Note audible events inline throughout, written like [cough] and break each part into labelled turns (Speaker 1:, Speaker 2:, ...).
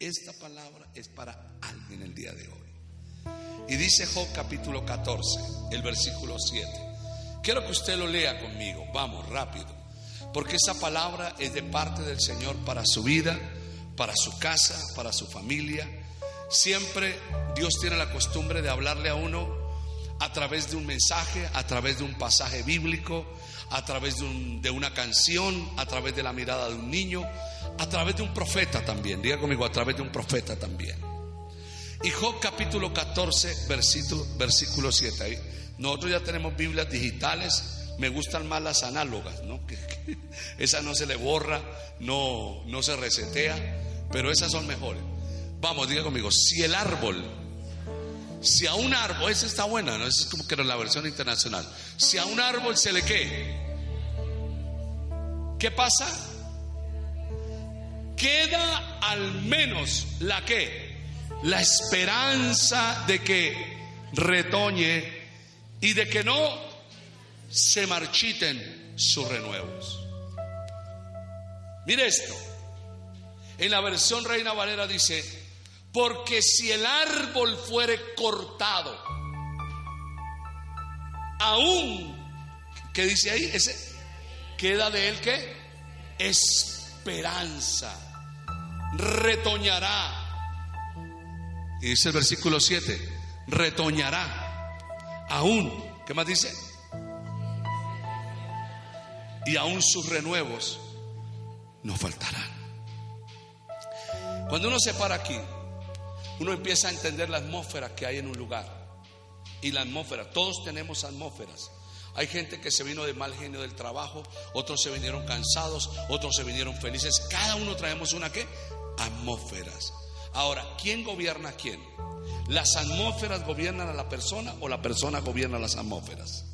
Speaker 1: Esta palabra es para alguien el día de hoy. Y dice Job capítulo 14, el versículo 7. Quiero que usted lo lea conmigo. Vamos, rápido. Porque esa palabra es de parte del Señor para su vida, para su casa, para su familia. Siempre Dios tiene la costumbre de hablarle a uno a través de un mensaje, a través de un pasaje bíblico, a través de, de una canción, a través de la mirada de un niño, a través de un profeta también. Diga conmigo, a través de un profeta también. Y Job capítulo 14, versículo, versículo 7. Ahí. Nosotros ya tenemos Biblias digitales. Me gustan más las análogas, ¿no? [laughs] Esa no se le borra, no, no se resetea, pero esas son mejores. Vamos, diga conmigo, si el árbol, si a un árbol, esa está buena, ¿no? Esa es como que la versión internacional. Si a un árbol se le qué, ¿qué pasa? Queda al menos la que, la esperanza de que retoñe y de que no se marchiten sus renuevos. Mire esto. En la versión Reina Valera dice, porque si el árbol fuere cortado, aún, ¿qué dice ahí? Ese, queda de él que esperanza, retoñará. Y dice el versículo 7, retoñará, aún, ¿qué más dice? Y aún sus renuevos no faltarán. Cuando uno se para aquí, uno empieza a entender la atmósfera que hay en un lugar. Y la atmósfera, todos tenemos atmósferas. Hay gente que se vino de mal genio del trabajo, otros se vinieron cansados, otros se vinieron felices. Cada uno traemos una qué? Atmósferas. Ahora, ¿quién gobierna a quién? ¿Las atmósferas gobiernan a la persona o la persona gobierna las atmósferas?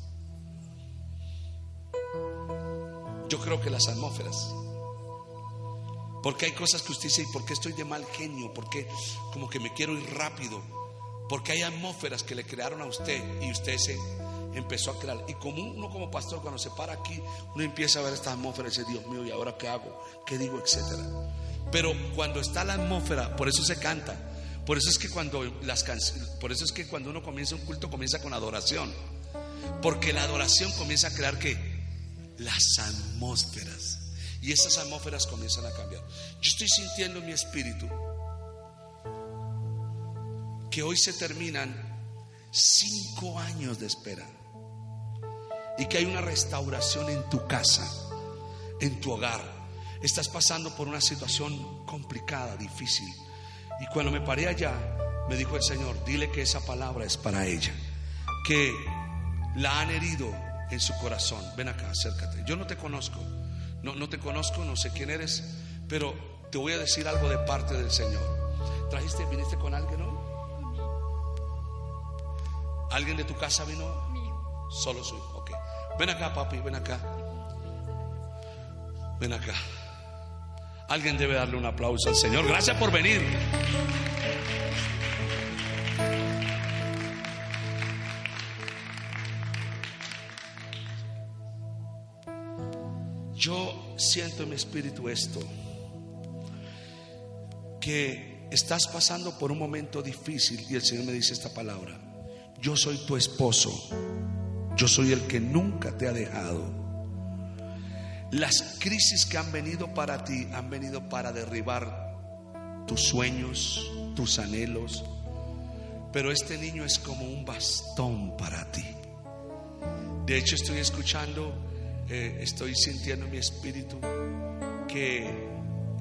Speaker 1: Yo creo que las atmósferas. Porque hay cosas que usted dice, ¿y por qué estoy de mal genio? ¿Por qué como que me quiero ir rápido? Porque hay atmósferas que le crearon a usted y usted se empezó a crear. Y como uno como pastor cuando se para aquí, uno empieza a ver estas atmósferas y dice, Dios mío, ¿y ahora qué hago? ¿Qué digo? Etcétera. Pero cuando está la atmósfera, por eso se canta. Por eso es que cuando las por eso es que cuando uno comienza un culto comienza con adoración. Porque la adoración comienza a crear que las atmósferas. Y esas atmósferas comienzan a cambiar. Yo estoy sintiendo en mi espíritu que hoy se terminan cinco años de espera. Y que hay una restauración en tu casa, en tu hogar. Estás pasando por una situación complicada, difícil. Y cuando me paré allá, me dijo el Señor, dile que esa palabra es para ella. Que la han herido en su corazón. Ven acá, acércate. Yo no te conozco. No, no te conozco, no sé quién eres, pero te voy a decir algo de parte del Señor. ¿Trajiste, viniste con alguien hoy? ¿Alguien de tu casa vino? Solo su hijo. Ok. Ven acá, papi, ven acá. Ven acá. Alguien debe darle un aplauso al Señor. Gracias por venir. Yo siento en mi espíritu esto, que estás pasando por un momento difícil y el Señor me dice esta palabra, yo soy tu esposo, yo soy el que nunca te ha dejado. Las crisis que han venido para ti han venido para derribar tus sueños, tus anhelos, pero este niño es como un bastón para ti. De hecho, estoy escuchando eh, estoy sintiendo en mi espíritu que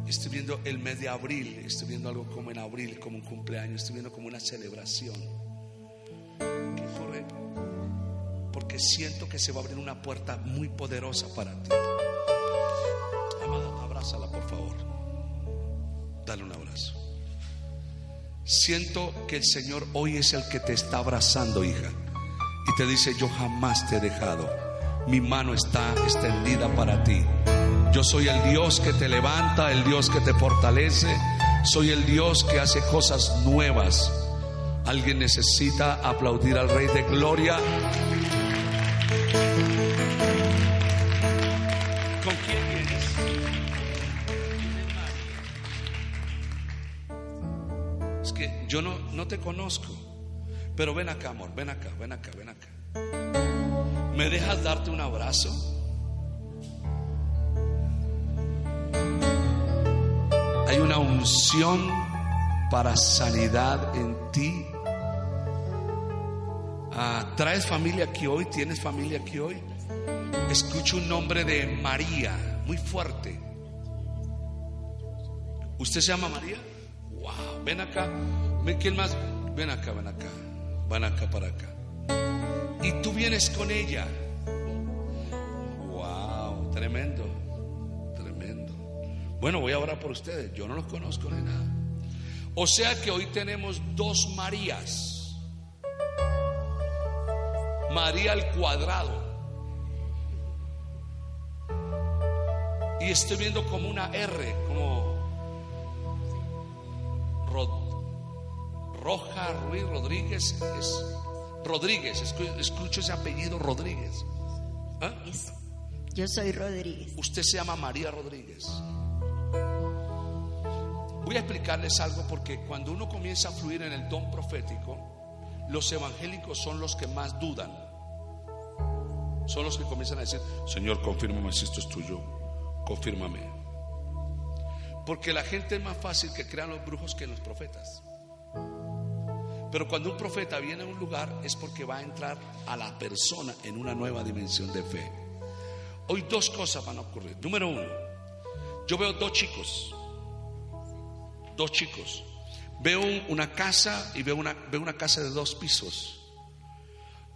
Speaker 1: estoy viendo el mes de abril, estoy viendo algo como en abril, como un cumpleaños, estoy viendo como una celebración. Porque siento que se va a abrir una puerta muy poderosa para ti. Favor. Dale un abrazo. Siento que el Señor hoy es el que te está abrazando, hija. Y te dice, yo jamás te he dejado. Mi mano está extendida para ti. Yo soy el Dios que te levanta, el Dios que te fortalece. Soy el Dios que hace cosas nuevas. Alguien necesita aplaudir al Rey de Gloria. Yo no, no te conozco. Pero ven acá, amor, ven acá, ven acá, ven acá. ¿Me dejas darte un abrazo? Hay una unción para sanidad en ti. Ah, ¿Traes familia aquí hoy? ¿Tienes familia aquí hoy? Escucho un nombre de María, muy fuerte. ¿Usted se llama María? Wow, ven acá. ¿Quién más? Ven acá, ven acá. Van acá para acá. Y tú vienes con ella. Wow, tremendo. Tremendo. Bueno, voy a orar por ustedes. Yo no los conozco ni nada. O sea que hoy tenemos dos Marías. María al cuadrado. Y estoy viendo como una R, como Roja Ruiz Rodríguez. Es Rodríguez, escu- escucho ese apellido Rodríguez. ¿Ah?
Speaker 2: Yo soy Rodríguez.
Speaker 1: Usted se llama María Rodríguez. Voy a explicarles algo porque cuando uno comienza a fluir en el don profético, los evangélicos son los que más dudan. Son los que comienzan a decir, Señor, confírmame si esto es tuyo, confírmame. Porque la gente es más fácil que crean los brujos que los profetas. Pero cuando un profeta viene a un lugar es porque va a entrar a la persona en una nueva dimensión de fe. Hoy dos cosas van a ocurrir. Número uno, yo veo dos chicos, dos chicos. Veo un- una casa y veo una, veo una casa de dos pisos.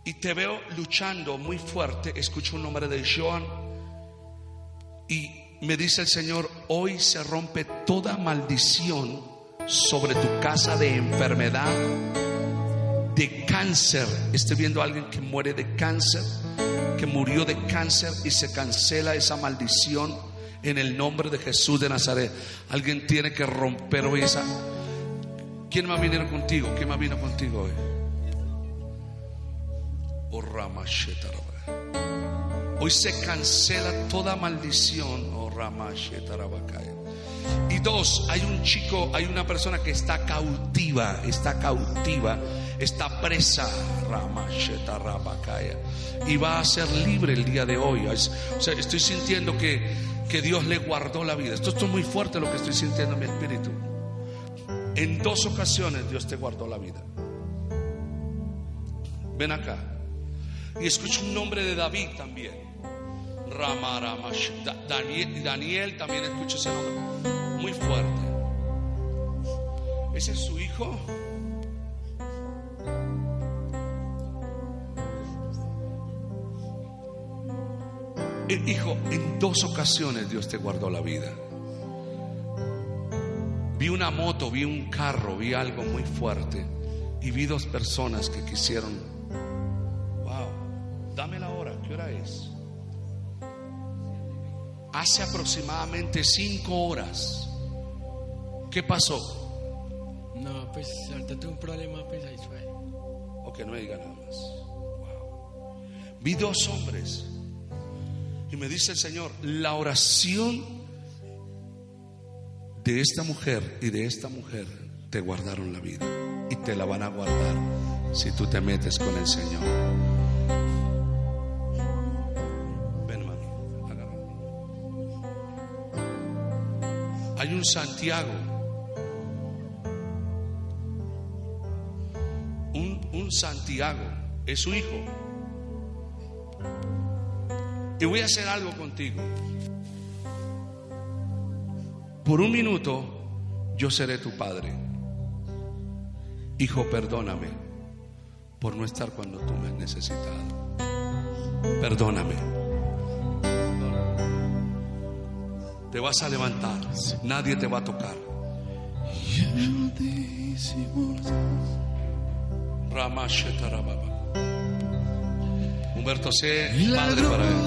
Speaker 1: Y te veo luchando muy fuerte. Escucho un nombre de Joan. Y me dice el Señor, hoy se rompe toda maldición sobre tu casa de enfermedad, de cáncer. Estoy viendo a alguien que muere de cáncer, que murió de cáncer y se cancela esa maldición en el nombre de Jesús de Nazaret. Alguien tiene que romper hoy esa. ¿Quién más vino contigo? ¿Quién más vino contigo hoy? Oh, Rama. Hoy se cancela toda maldición. Oh. Y dos, hay un chico, hay una persona que está cautiva, está cautiva, está presa, y va a ser libre el día de hoy. O sea, estoy sintiendo que, que Dios le guardó la vida. Esto, es muy fuerte lo que estoy sintiendo en mi espíritu. En dos ocasiones Dios te guardó la vida. Ven acá. Y escucho un nombre de David también. Rama, Rama, Sh- Da- Daniel, Daniel también escucho ese nombre. Muy fuerte. ¿Ese es su hijo? Hijo, en dos ocasiones Dios te guardó la vida. Vi una moto, vi un carro, vi algo muy fuerte y vi dos personas que quisieron, wow, dame la hora, ¿qué hora es? Hace aproximadamente cinco horas. ¿Qué pasó?
Speaker 3: No, pues ahorita tuve un problema, pues ahí fue.
Speaker 1: O que no me diga nada más. Wow. Vi dos hombres y me dice el Señor, la oración de esta mujer y de esta mujer te guardaron la vida y te la van a guardar si tú te metes con el Señor. Ven, mami. Hay un Santiago, un Santiago, es su hijo. Y voy a hacer algo contigo. Por un minuto yo seré tu padre. Hijo, perdóname por no estar cuando tú me has necesitado. Perdóname. Te vas a levantar. Nadie te va a tocar. Ramashetarababa. Humberto C. Padre para él.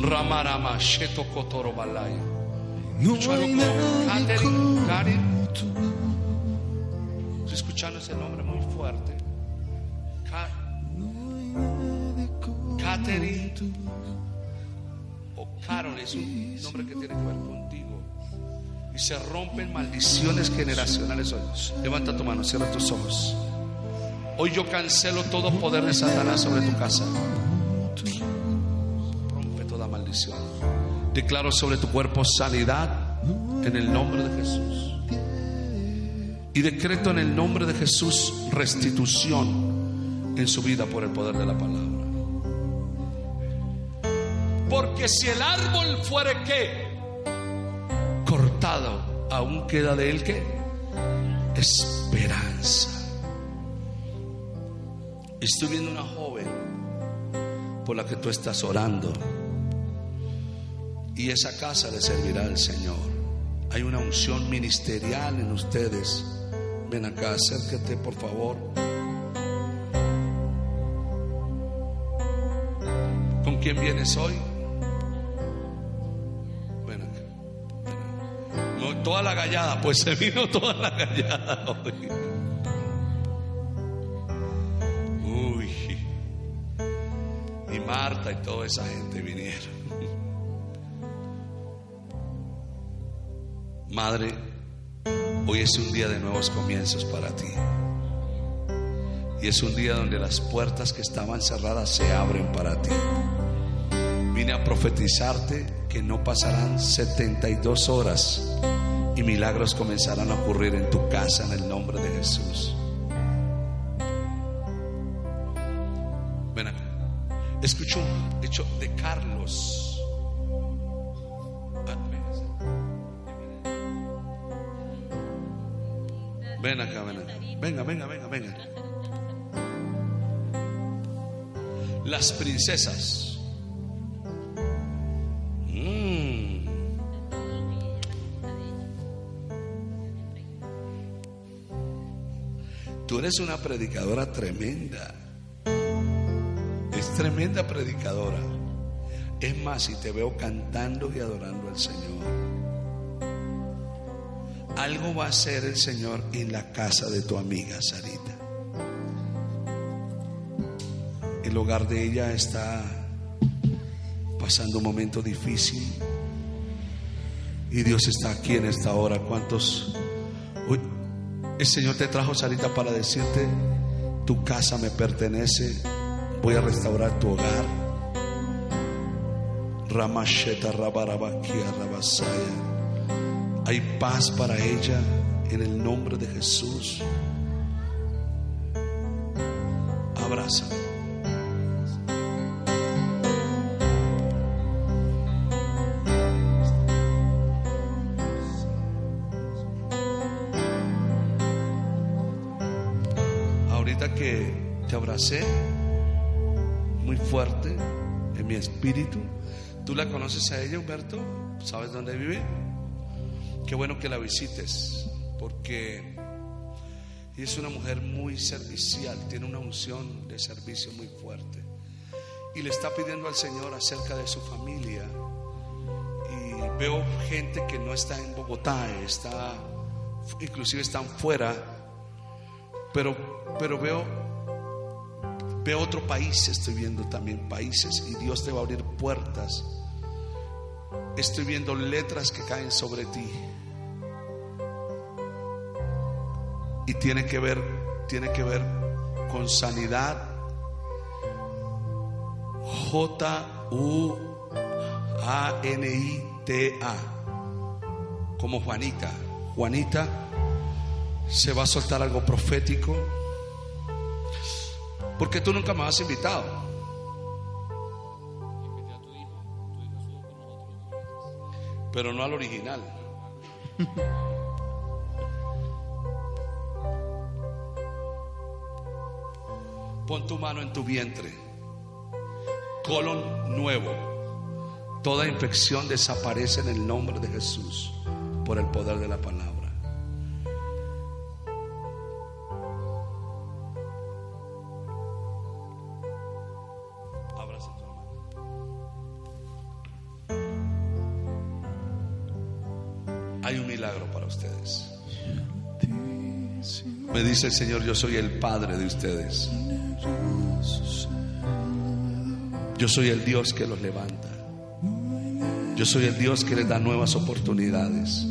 Speaker 1: Ramarama Sheto Kotoro Balaya. Estoy escuchando ese nombre muy fuerte. Catherine o Carol es un nombre que tiene que ver contigo. Y se rompen maldiciones generacionales hoy. Levanta tu mano, cierra tus ojos. Hoy yo cancelo todo poder de Satanás sobre tu casa. Rompe toda maldición. Declaro sobre tu cuerpo sanidad en el nombre de Jesús. Y decreto en el nombre de Jesús restitución en su vida por el poder de la palabra. Porque si el árbol fuere que cortado, aún queda de él que esperanza. Estoy viendo una joven por la que tú estás orando y esa casa le servirá al Señor. Hay una unción ministerial en ustedes. Ven acá, acércate por favor. ¿Con quién vienes hoy? Ven acá. No, toda la gallada, pues se vino toda la gallada hoy. Marta y toda esa gente vinieron. Madre, hoy es un día de nuevos comienzos para ti. Y es un día donde las puertas que estaban cerradas se abren para ti. Vine a profetizarte que no pasarán 72 horas y milagros comenzarán a ocurrir en tu casa en el nombre de Jesús. Escucho un hecho de Carlos. Ven acá, ven acá. Venga, venga, venga, venga. Las princesas. Mm. Tú eres una predicadora tremenda. Tremenda predicadora. Es más, si te veo cantando y adorando al Señor, algo va a hacer el Señor en la casa de tu amiga Sarita. El hogar de ella está pasando un momento difícil y Dios está aquí en esta hora. ¿Cuántos? Uy, el Señor te trajo Sarita para decirte, tu casa me pertenece, voy a restaurar tu hogar. Ramasheta Rabarabakia Rabasaya. Hay paz para ella en el nombre de Jesús. Abraza. Ahorita que te abracé fuerte en mi espíritu, ¿tú la conoces a ella, Humberto? ¿Sabes dónde vive? Qué bueno que la visites, porque es una mujer muy servicial, tiene una unción de servicio muy fuerte. Y le está pidiendo al Señor acerca de su familia. Y veo gente que no está en Bogotá, está, inclusive están fuera, pero, pero veo, veo otro país, estoy viendo también países, y Dios te va a abrir puertas. Estoy viendo letras que caen sobre ti. y tiene que ver tiene que ver con sanidad J U A N I T A como Juanita Juanita se va a soltar algo profético porque tú nunca me has invitado pero no al original [laughs] Pon tu mano en tu vientre. Colon nuevo. Toda infección desaparece en el nombre de Jesús por el poder de la palabra. El Señor, yo soy el Padre de ustedes. Yo soy el Dios que los levanta. Yo soy el Dios que les da nuevas oportunidades.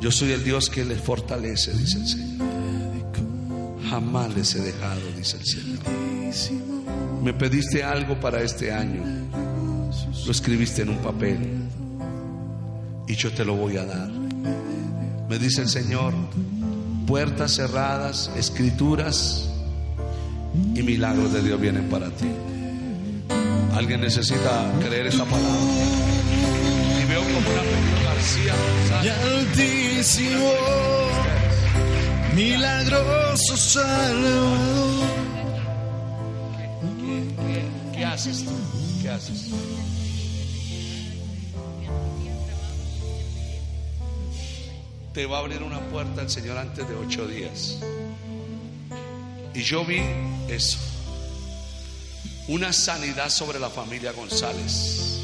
Speaker 1: Yo soy el Dios que les fortalece, dice el Señor. Jamás les he dejado, dice el Señor. Me pediste algo para este año. Lo escribiste en un papel. Y yo te lo voy a dar. Me dice el Señor, puertas cerradas, escrituras y milagros de Dios vienen para ti. Alguien necesita creer esta palabra. Y veo como una Pedro García.
Speaker 4: Y altísimo, milagroso Salvador.
Speaker 1: ¿Qué, qué haces tú? ¿Qué haces? Te va a abrir una puerta el Señor antes de ocho días. Y yo vi eso. Una sanidad sobre la familia González.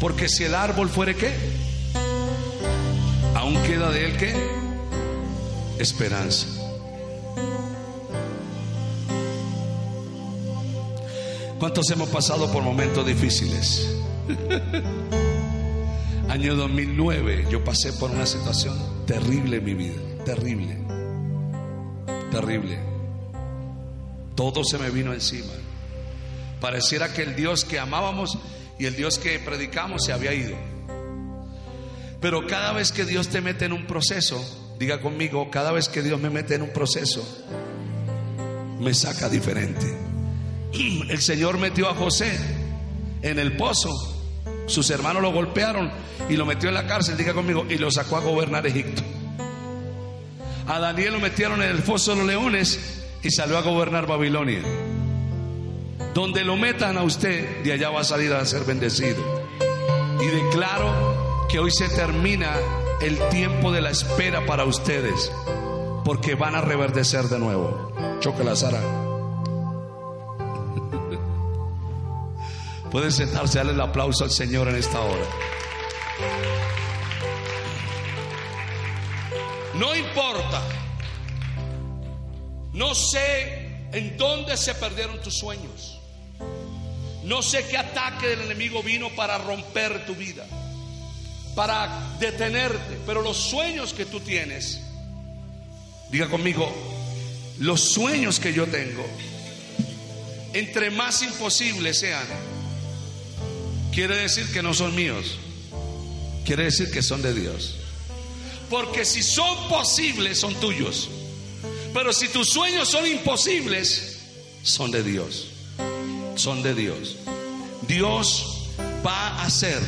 Speaker 1: Porque si el árbol fuere qué, aún queda de él qué, esperanza. ¿Cuántos hemos pasado por momentos difíciles? [laughs] Año 2009 yo pasé por una situación terrible en mi vida, terrible, terrible. Todo se me vino encima. Pareciera que el Dios que amábamos y el Dios que predicamos se había ido. Pero cada vez que Dios te mete en un proceso, diga conmigo, cada vez que Dios me mete en un proceso, me saca diferente. El Señor metió a José en el pozo. Sus hermanos lo golpearon y lo metió en la cárcel, diga conmigo, y lo sacó a gobernar Egipto. A Daniel lo metieron en el foso de los leones y salió a gobernar Babilonia. Donde lo metan a usted, de allá va a salir a ser bendecido. Y declaro que hoy se termina el tiempo de la espera para ustedes, porque van a reverdecer de nuevo. Choque la Sara. Pueden sentarse, darle el aplauso al Señor en esta hora. No importa. No sé en dónde se perdieron tus sueños. No sé qué ataque del enemigo vino para romper tu vida, para detenerte. Pero los sueños que tú tienes, diga conmigo, los sueños que yo tengo, entre más imposibles sean, quiere decir que no son míos. Quiere decir que son de Dios. Porque si son posibles, son tuyos. Pero si tus sueños son imposibles, son de Dios. Son de Dios. Dios va a hacer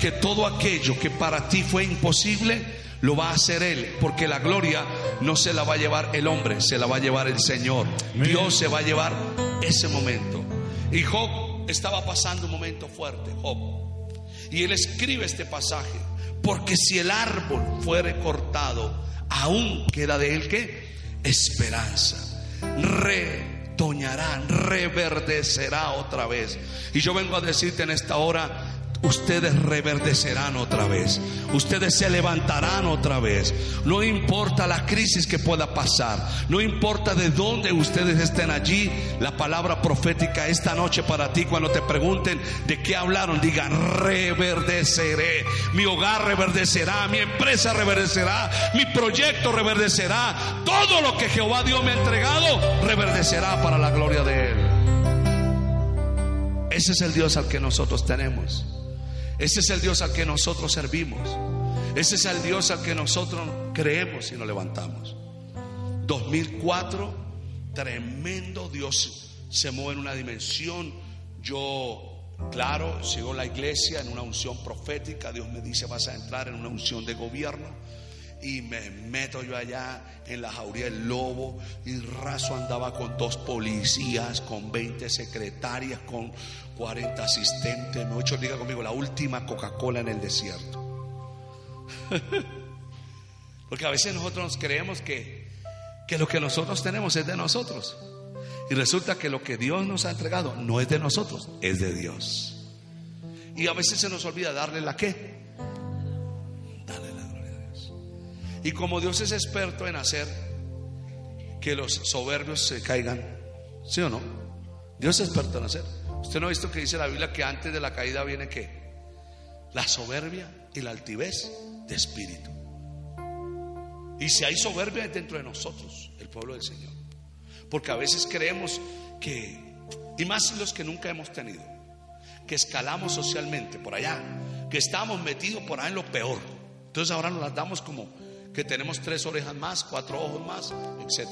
Speaker 1: que todo aquello que para ti fue imposible, lo va a hacer Él. Porque la gloria no se la va a llevar el hombre, se la va a llevar el Señor. Dios se va a llevar ese momento. Y Job estaba pasando un momento fuerte, Job. Y él escribe este pasaje, porque si el árbol fuere cortado, aún queda de él que esperanza. Retoñará, reverdecerá otra vez. Y yo vengo a decirte en esta hora, ustedes reverdecerán otra vez. Ustedes se levantarán otra vez. No importa la crisis que pueda pasar. No importa de dónde ustedes estén allí. La palabra profética esta noche para ti cuando te pregunten de qué hablaron, digan reverdeceré. Mi hogar reverdecerá, mi empresa reverdecerá, mi proyecto reverdecerá. Todo lo que Jehová Dios me ha entregado reverdecerá para la gloria de él. Ese es el Dios al que nosotros tenemos. Ese es el Dios al que nosotros servimos. Ese es el Dios al que nosotros creemos y nos levantamos. 2004, tremendo Dios se mueve en una dimensión. Yo, claro, sigo la iglesia en una unción profética. Dios me dice, vas a entrar en una unción de gobierno. Y me meto yo allá en la jauría del lobo. Y raso andaba con dos policías, con 20 secretarias, con 40 asistentes. Me ocho, diga conmigo, la última Coca-Cola en el desierto. [laughs] Porque a veces nosotros nos creemos que, que lo que nosotros tenemos es de nosotros. Y resulta que lo que Dios nos ha entregado no es de nosotros, es de Dios. Y a veces se nos olvida darle la qué. Y como Dios es experto en hacer que los soberbios se caigan, ¿sí o no? Dios es experto en hacer. Usted no ha visto que dice la Biblia que antes de la caída viene qué? La soberbia y la altivez de espíritu. Y si hay soberbia dentro de nosotros, el pueblo del Señor. Porque a veces creemos que, y más los que nunca hemos tenido, que escalamos socialmente por allá, que estamos metidos por ahí en lo peor. Entonces ahora nos las damos como que tenemos tres orejas más, cuatro ojos más, etc.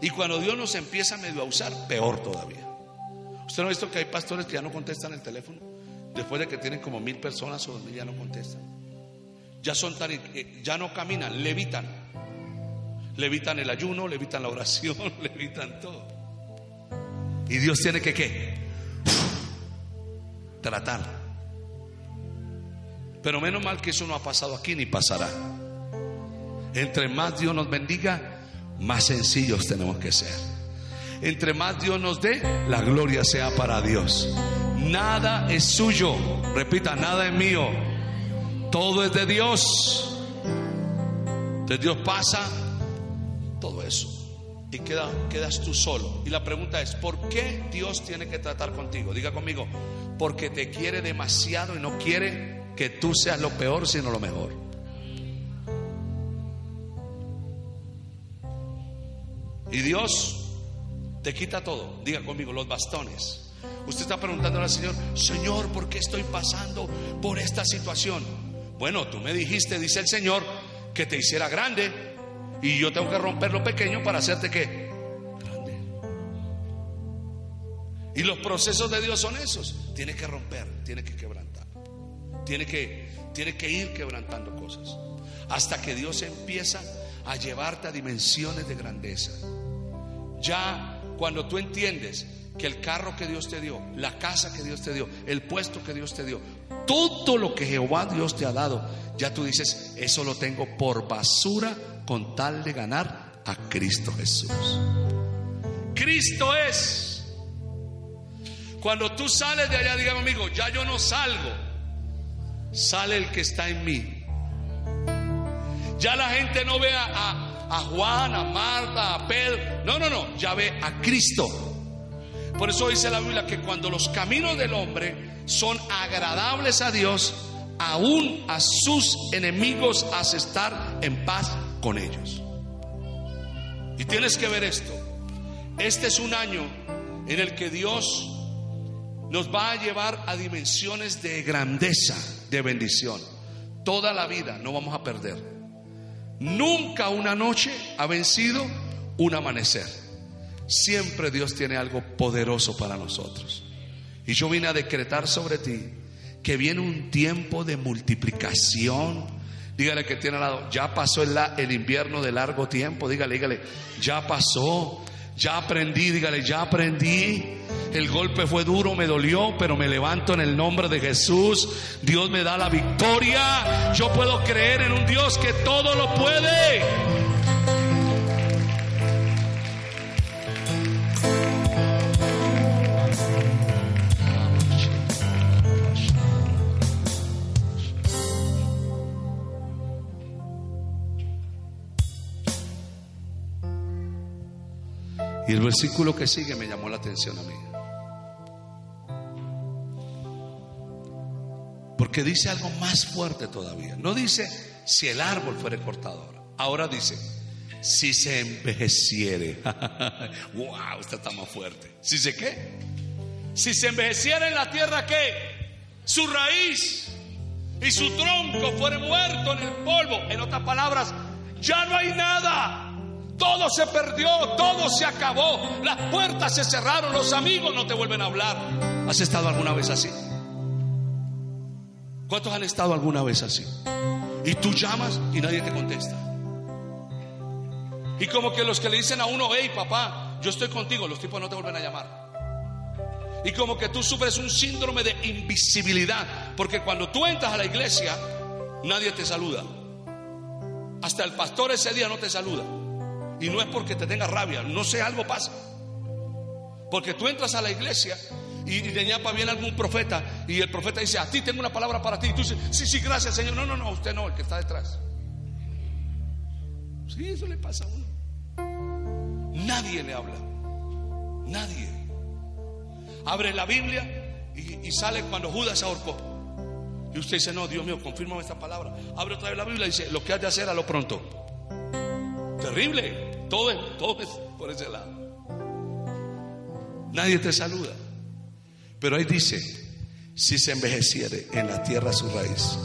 Speaker 1: Y cuando Dios nos empieza medio a usar, peor todavía. ¿Usted no ha visto que hay pastores que ya no contestan el teléfono? Después de que tienen como mil personas o dos mil ya no contestan. Ya son tan, eh, ya no caminan, levitan. Levitan el ayuno, levitan la oración, [laughs] levitan todo. Y Dios tiene que qué? Tratar. Pero menos mal que eso no ha pasado aquí ni pasará. Entre más Dios nos bendiga, más sencillos tenemos que ser. Entre más Dios nos dé, la gloria sea para Dios. Nada es suyo. Repita, nada es mío. Todo es de Dios. De Dios pasa todo eso. Y queda, quedas tú solo. Y la pregunta es, ¿por qué Dios tiene que tratar contigo? Diga conmigo, porque te quiere demasiado y no quiere que tú seas lo peor, sino lo mejor. Y Dios te quita todo. Diga conmigo, los bastones. Usted está preguntando al Señor, Señor, ¿por qué estoy pasando por esta situación? Bueno, tú me dijiste, dice el Señor, que te hiciera grande y yo tengo que romper lo pequeño para hacerte qué? Grande. Y los procesos de Dios son esos. Tiene que romper, tiene que quebrantar. Tiene que, tiene que ir quebrantando cosas. Hasta que Dios empieza a llevarte a dimensiones de grandeza. Ya cuando tú entiendes que el carro que Dios te dio, la casa que Dios te dio, el puesto que Dios te dio, todo lo que Jehová Dios te ha dado, ya tú dices, eso lo tengo por basura con tal de ganar a Cristo Jesús. Cristo es. Cuando tú sales de allá, dígame amigo, ya yo no salgo, sale el que está en mí. Ya la gente no ve a, a Juan, a Marta, a Pedro. No, no, no. Ya ve a Cristo. Por eso dice la Biblia que cuando los caminos del hombre son agradables a Dios, aún a sus enemigos hace estar en paz con ellos. Y tienes que ver esto. Este es un año en el que Dios nos va a llevar a dimensiones de grandeza, de bendición. Toda la vida no vamos a perder. Nunca una noche ha vencido un amanecer. Siempre Dios tiene algo poderoso para nosotros. Y yo vine a decretar sobre ti que viene un tiempo de multiplicación. Dígale que tiene al lado, ya pasó el, invierno de largo tiempo. Dígale, dígale, ya pasó. Ya aprendí, dígale, ya aprendí. El golpe fue duro, me dolió, pero me levanto en el nombre de Jesús. Dios me da la victoria. Yo puedo creer en un Dios que todo lo puede. Y el versículo que sigue me llamó la atención a mí. Porque dice algo más fuerte todavía. No dice si el árbol fuere cortado ahora. Dice, si se envejeciere. [laughs] wow, usted está más fuerte. ¿Si se qué? Si se envejeciera en la tierra, ¿qué? Su raíz y su tronco fuere muerto en el polvo. En otras palabras, ya no hay nada. Todo se perdió, todo se acabó, las puertas se cerraron, los amigos no te vuelven a hablar. ¿Has estado alguna vez así? ¿Cuántos han estado alguna vez así? Y tú llamas y nadie te contesta. Y como que los que le dicen a uno, hey papá, yo estoy contigo, los tipos no te vuelven a llamar. Y como que tú sufres un síndrome de invisibilidad, porque cuando tú entras a la iglesia, nadie te saluda. Hasta el pastor ese día no te saluda. Y no es porque te tenga rabia, no sé, algo pasa. Porque tú entras a la iglesia y, de ñapa viene algún profeta y el profeta dice, a ti tengo una palabra para ti. Y tú dices, sí, sí, gracias Señor. No, no, no, usted no, el que está detrás. Sí, eso le pasa a uno. Nadie le habla. Nadie. Abre la Biblia y, sale cuando Judas se ahorcó. Y usted dice, no, Dios mío, confírmame esta palabra. Abre otra vez la Biblia y dice, lo que has de hacer a lo pronto. Terrible. Todo es, todo es por ese lado. Nadie te saluda. Pero ahí dice, si se envejeciere en la tierra su raíz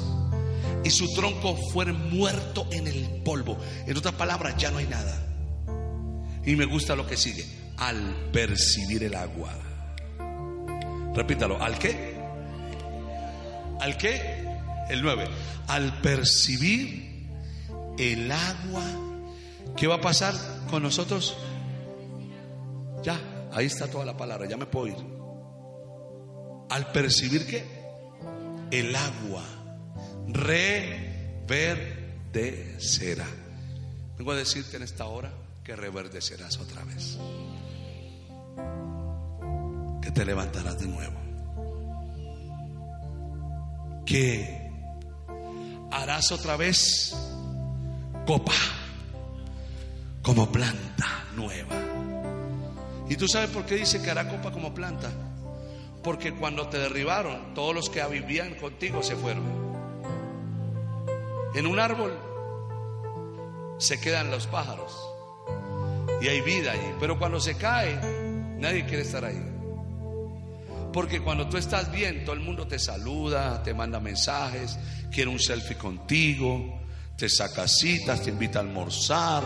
Speaker 1: y su tronco fuere muerto en el polvo. En otras palabras, ya no hay nada. Y me gusta lo que sigue. Al percibir el agua. Repítalo. ¿Al qué? ¿Al qué? El 9. Al percibir el agua. ¿Qué va a pasar con nosotros? Ya, ahí está toda la palabra. Ya me puedo ir. Al percibir qué? El agua. Reverdecerá. Vengo a decirte en esta hora que reverdecerás otra vez. Que te levantarás de nuevo. Que harás otra vez copa como planta nueva. ¿Y tú sabes por qué dice que hará copa como planta? Porque cuando te derribaron, todos los que vivían contigo se fueron. En un árbol se quedan los pájaros y hay vida allí. Pero cuando se cae, nadie quiere estar ahí. Porque cuando tú estás bien, todo el mundo te saluda, te manda mensajes, quiere un selfie contigo, te saca citas, te invita a almorzar,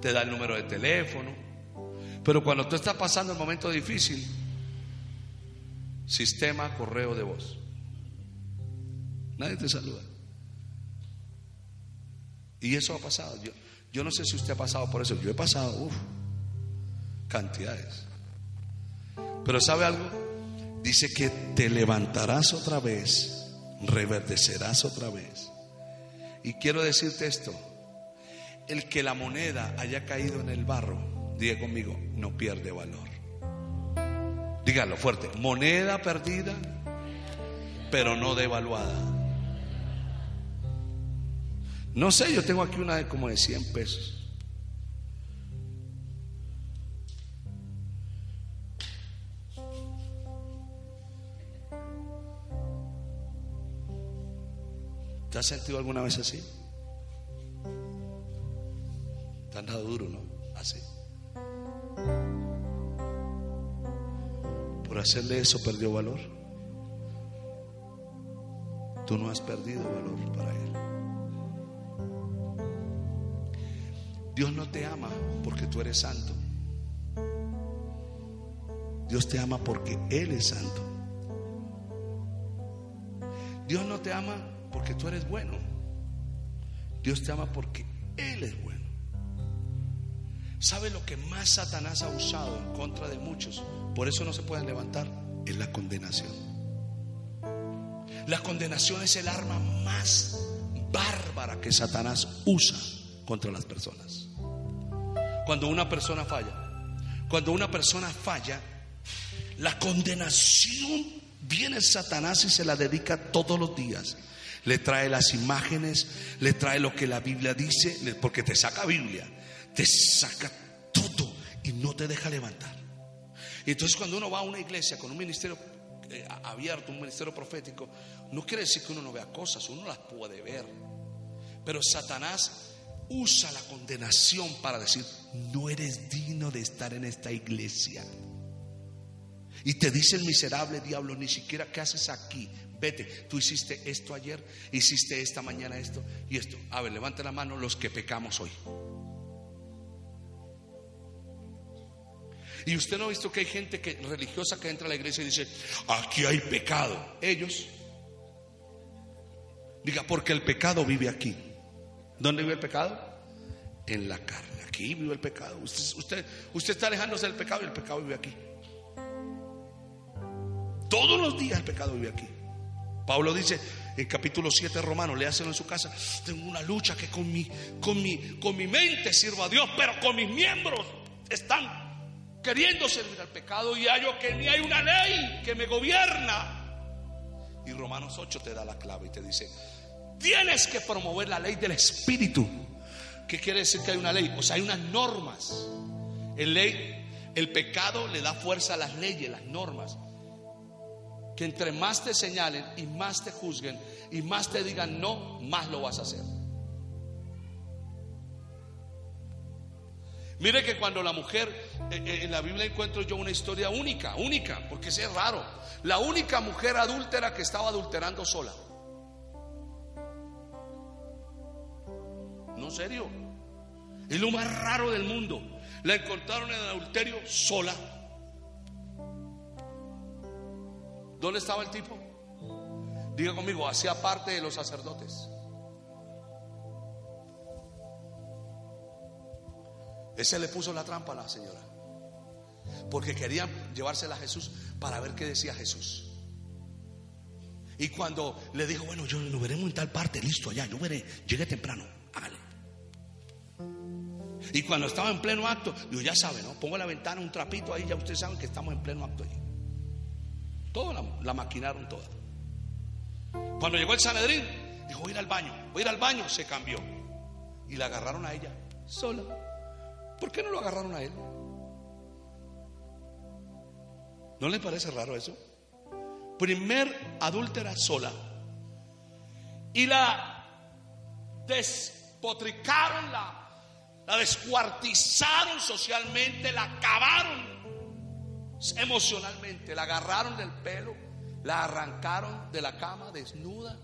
Speaker 1: te da el número de teléfono. Pero cuando tú estás pasando el momento difícil, sistema correo de voz. Nadie te saluda. Y eso ha pasado. Yo, yo no sé si usted ha pasado por eso. Yo he pasado, uff, cantidades. Pero ¿sabe algo? Dice que te levantarás otra vez, reverdecerás otra vez. Y quiero decirte esto. El que la moneda haya caído en el barro, diga conmigo, no pierde valor. Dígalo fuerte. Moneda perdida, pero no devaluada. No sé, yo tengo aquí una de como de 100 pesos. ¿Te has sentido alguna vez así? Han dado duro, ¿no? Así. Por hacerle eso perdió valor. Tú no has perdido valor para Él. Dios no te ama porque tú eres santo. Dios te ama porque Él es santo. Dios no te ama porque tú eres bueno. Dios te ama porque Él es bueno. ¿Sabe lo que más Satanás ha usado en contra de muchos? Por eso no se pueden levantar. Es la condenación. La condenación es el arma más bárbara que Satanás usa contra las personas. Cuando una persona falla, cuando una persona falla, la condenación viene Satanás y se la dedica todos los días. Le trae las imágenes, le trae lo que la Biblia dice, porque te saca Biblia, te saca todo y no te deja levantar. Y entonces cuando uno va a una iglesia con un ministerio eh, abierto, un ministerio profético, no quiere decir que uno no vea cosas, uno las puede ver. Pero Satanás usa la condenación para decir, no eres digno de estar en esta iglesia. Y te dice el miserable diablo, ni siquiera qué haces aquí. Vete, tú hiciste esto ayer, hiciste esta mañana esto y esto. A ver, levante la mano los que pecamos hoy. Y usted no ha visto que hay gente que, religiosa que entra a la iglesia y dice, aquí hay pecado. Ellos, diga, porque el pecado vive aquí. ¿Dónde vive el pecado? En la carne. Aquí vive el pecado. Usted, usted, usted está alejándose del pecado y el pecado vive aquí. Todos los días el pecado vive aquí. Pablo dice en capítulo 7 de Romanos, léaselo en su casa, tengo una lucha que con mi, con mi, con mi mente sirvo a Dios, pero con mis miembros están queriendo servir al pecado y hallo que ni hay una ley que me gobierna. Y Romanos 8 te da la clave y te dice, tienes que promover la ley del Espíritu. ¿Qué quiere decir que hay una ley? O sea, hay unas normas. Ley, el pecado le da fuerza a las leyes, las normas. Que entre más te señalen y más te juzguen y más te digan no, más lo vas a hacer. Mire que cuando la mujer, eh, eh, en la Biblia encuentro yo una historia única, única, porque es raro. La única mujer adúltera que estaba adulterando sola. No, serio. Es lo más raro del mundo. La encontraron en adulterio sola. ¿Dónde estaba el tipo? Diga conmigo, hacía parte de los sacerdotes. Ese le puso la trampa a la señora. Porque querían llevársela a Jesús para ver qué decía Jesús. Y cuando le dijo, bueno, yo lo veremos en tal parte, listo, allá, yo veré, llegué temprano, hágale. Y cuando estaba en pleno acto, yo ya sabe, ¿no? Pongo la ventana, un trapito ahí, ya ustedes saben que estamos en pleno acto ahí. Todo la, maquinaron toda. Cuando llegó el Sanedrín, dijo, voy a ir al baño, voy a ir al baño, se cambió. Y la agarraron a ella sola. ¿Por qué no lo agarraron a él? ¿No le parece raro eso? Primer adúltera sola. Y la despotricaron, la, la descuartizaron socialmente, la acabaron emocionalmente, la agarraron del pelo, la arrancaron de la cama desnuda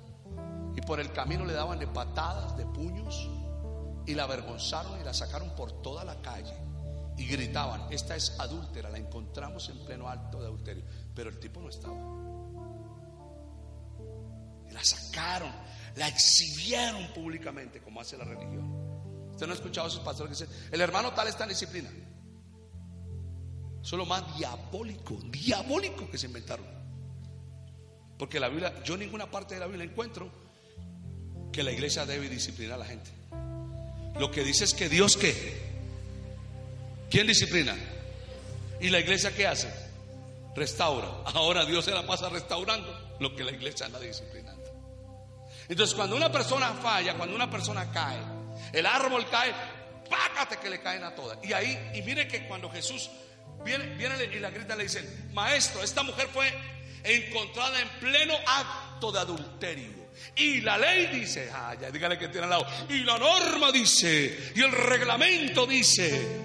Speaker 1: y por el camino le daban de patadas, de puños y la avergonzaron y la sacaron por toda la calle y gritaban, esta es adúltera, la encontramos en pleno acto de adulterio, pero el tipo no estaba. Y la sacaron, la exhibieron públicamente como hace la religión. Usted no ha escuchado a esos pastores que dicen, el hermano tal está en disciplina. Es lo más diabólico, diabólico que se inventaron. Porque la Biblia, yo en ninguna parte de la Biblia encuentro que la iglesia debe disciplinar a la gente. Lo que dice es que Dios qué? ¿Quién disciplina? ¿Y la iglesia qué hace? Restaura. Ahora Dios se la pasa restaurando lo que la iglesia anda disciplinando. Entonces cuando una persona falla, cuando una persona cae, el árbol cae, págate que le caen a todas. Y ahí, y mire que cuando Jesús viene, y la grita le dicen, maestro, esta mujer fue encontrada en pleno acto de adulterio. Y la ley dice, ah, dígale que tiene al lado, y la norma dice, y el reglamento dice.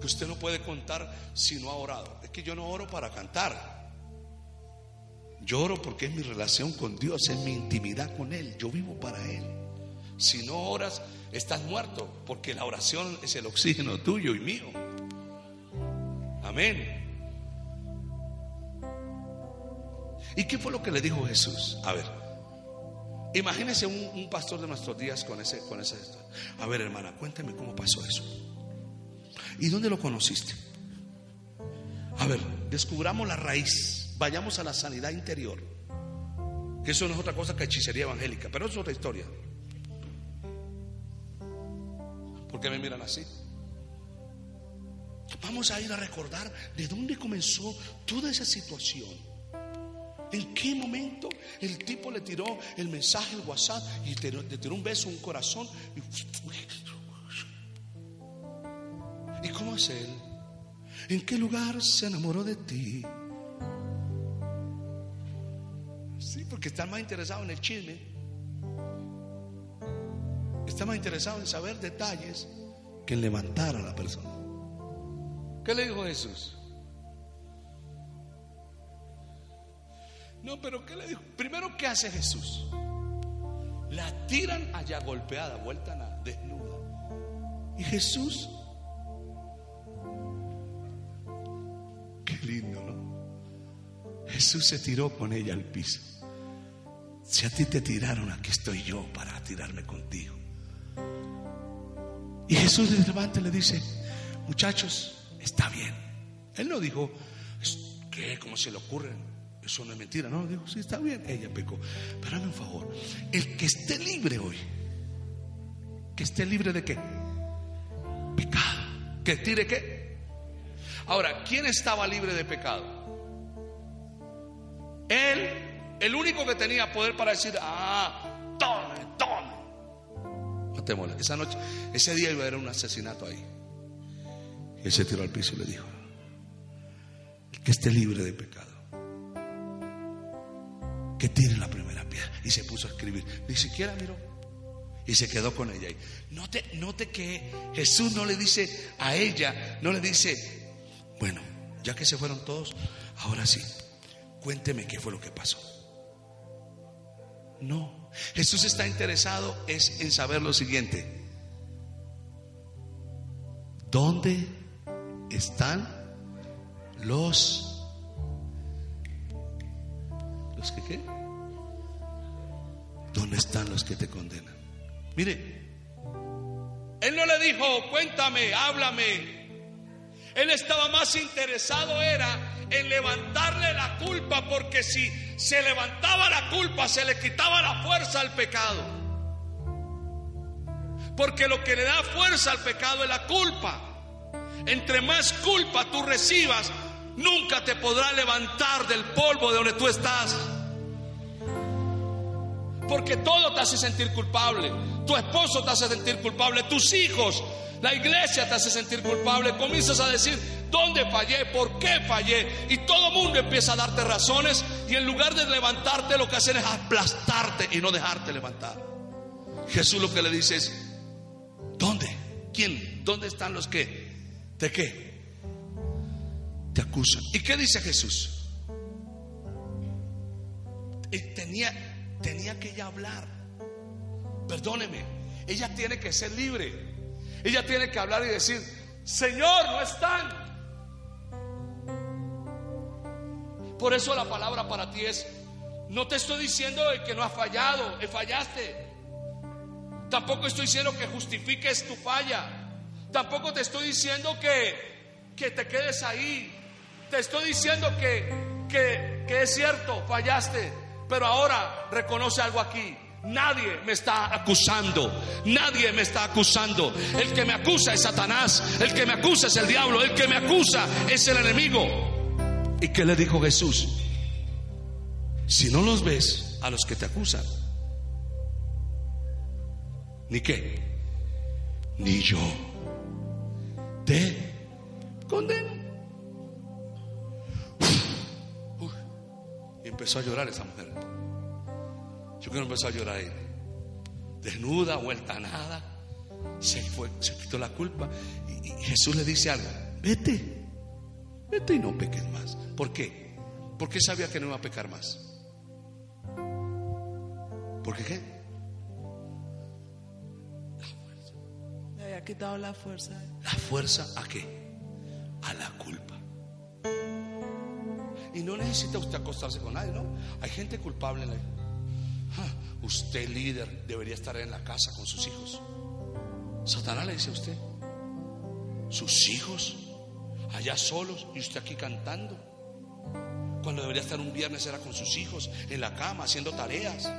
Speaker 1: Que usted no puede contar si no ha orado. Es que yo no oro para cantar. Yo oro porque es mi relación con Dios, es mi intimidad con Él. Yo vivo para Él. Si no oras, estás muerto, porque la oración es el oxígeno tuyo y mío. Amén. ¿Y qué fue lo que le dijo Jesús? A ver, imagínese un, pastor de nuestros días con ese, con ese. A ver, hermana, cuéntame cómo pasó eso. ¿Y dónde lo conociste? A ver, descubramos la raíz. Vayamos a la sanidad interior. Que eso no es otra cosa que hechicería evangélica, pero es otra historia. ¿Por qué me miran así? Vamos a ir a recordar de dónde comenzó toda esa situación. ¿En qué momento el tipo le tiró el mensaje, el WhatsApp, y le tiró un beso, un corazón? ¿Y cómo es él? ¿En qué lugar se enamoró de ti? Sí, porque está más interesado en el chisme. Está más interesado en saber detalles que en levantar a la persona. ¿Qué le dijo Jesús? No, pero ¿qué le dijo? Primero, ¿qué hace Jesús? La tiran allá golpeada, vuelta a desnuda. Y Jesús, qué lindo, ¿no? Jesús se tiró con ella al piso. Si a ti te tiraron, aquí estoy yo para tirarme contigo. Y Jesús le levanta y le dice, muchachos, está bien. Él no dijo, ¿qué? ¿Cómo se le ocurre? Eso no es mentira, no, dijo, sí, está bien. Ella pecó. Pero un favor, el que esté libre hoy, que esté libre de qué? Pecado. Que tire qué? Ahora, ¿quién estaba libre de pecado? Él, el único que tenía poder para decir, ah. Matémosle. Esa noche, ese día iba a haber un asesinato ahí. Y él se tiró al piso y le dijo, que esté libre de pecado, que tire la primera piedra. Y se puso a escribir. Ni siquiera miró. Y se quedó con ella. Note, note que Jesús no le dice a ella, no le dice, bueno, ya que se fueron todos, ahora sí, cuénteme qué fue lo que pasó. No, Jesús está interesado es en saber lo siguiente. ¿Dónde están los los que qué? ¿Dónde están los que te condenan? Mire, él no le dijo, cuéntame, háblame. Él estaba más interesado era en levantarle la culpa, porque si se levantaba la culpa, se le quitaba la fuerza al pecado. Porque lo que le da fuerza al pecado es la culpa. Entre más culpa tú recibas, nunca te podrá levantar del polvo de donde tú estás. Porque todo te hace sentir culpable. Tu esposo te hace sentir culpable. Tus hijos, la iglesia te hace sentir culpable. Comienzas a decir, ¿dónde fallé? ¿Por qué fallé? Y todo el mundo empieza a darte razones. Y en lugar de levantarte, lo que hacen es aplastarte y no dejarte levantar. Jesús lo que le dice es, ¿dónde? ¿Quién? ¿Dónde están los que? ¿De qué? Te acusan. ¿Y qué dice Jesús? Tenía, tenía que ella hablar. Perdóneme, ella tiene que ser libre. Ella tiene que hablar y decir, Señor, no están. Por eso la palabra para ti es, no te estoy diciendo que no has fallado, que fallaste. Tampoco estoy diciendo que justifiques tu falla. Tampoco te estoy diciendo que, que te quedes ahí. Te estoy diciendo que, que es cierto, fallaste. Pero ahora reconoce algo aquí. Nadie me está acusando. Nadie me está acusando. El que me acusa es Satanás. El que me acusa es el diablo. El que me acusa es el enemigo. ¿Y qué le dijo Jesús? Si no los ves a los que te acusan, ¿ni qué? Ni yo te condeno. Y empezó a llorar esa mujer. Yo creo que empezó a llorar ahí. Desnuda, vuelta a nada. Se fue, se quitó la culpa. Y, y Jesús le dice algo: Vete, vete y no peques más. ¿Por qué? Porque sabía que no iba a pecar más. ¿Por qué qué? La fuerza.
Speaker 5: Le había quitado la fuerza.
Speaker 1: ¿La fuerza a qué? A la culpa. Y no necesita usted acostarse con nadie, ¿no? Hay gente culpable en la Ah, Usted líder debería estar en la casa con sus hijos. Satanás le dice a usted, sus hijos allá solos y usted aquí cantando. Cuando debería estar un viernes era con sus hijos en la cama haciendo tareas.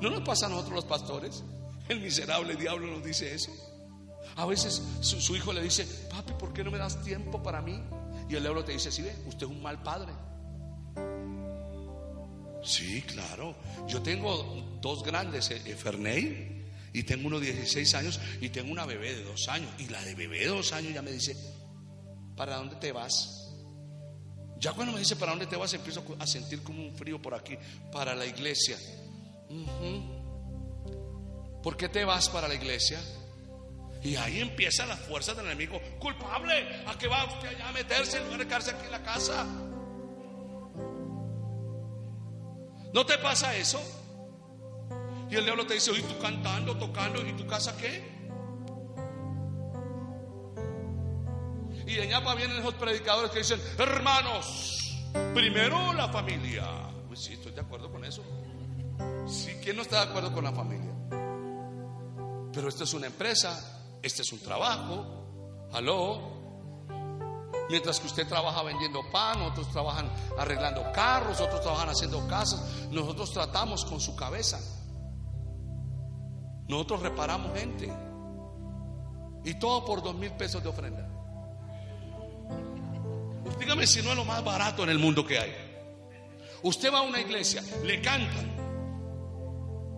Speaker 1: ¿No nos pasa a nosotros los pastores? El miserable diablo nos dice eso. A veces su, hijo le dice, papi, ¿por qué no me das tiempo para mí? Y el diablo te dice, sí, ve, usted es un mal padre. Sí, claro. Yo tengo dos grandes, eh, eh, Ferney, y tengo uno de 16 años, y tengo una bebé de dos años. Y la de bebé de dos años ya me dice, ¿para dónde te vas? Ya cuando me dice, ¿para dónde te vas? Empiezo a sentir como un frío por aquí, para la iglesia. ¿Por qué te vas para la iglesia? Y ahí empiezan las fuerzas del enemigo. Culpable, ¿a qué va usted allá a meterse en lugar de quedarse aquí en la casa? ¿No te pasa eso? Y el diablo te dice, oye, tú cantando, tocando, ¿y tu casa qué? Y ñapa vienen esos predicadores que dicen, hermanos, primero la familia. Pues sí, estoy de acuerdo con eso. Sí, ¿quién no está de acuerdo con la familia? Pero esto es una empresa, este es un trabajo. Aló. Mientras que usted trabaja vendiendo pan, otros trabajan arreglando carros, otros trabajan haciendo casas, nosotros tratamos con su cabeza. Nosotros reparamos gente. Y todo por dos mil pesos de ofrenda. Dígame si no es lo más barato en el mundo que hay. Usted va a una iglesia, le cantan.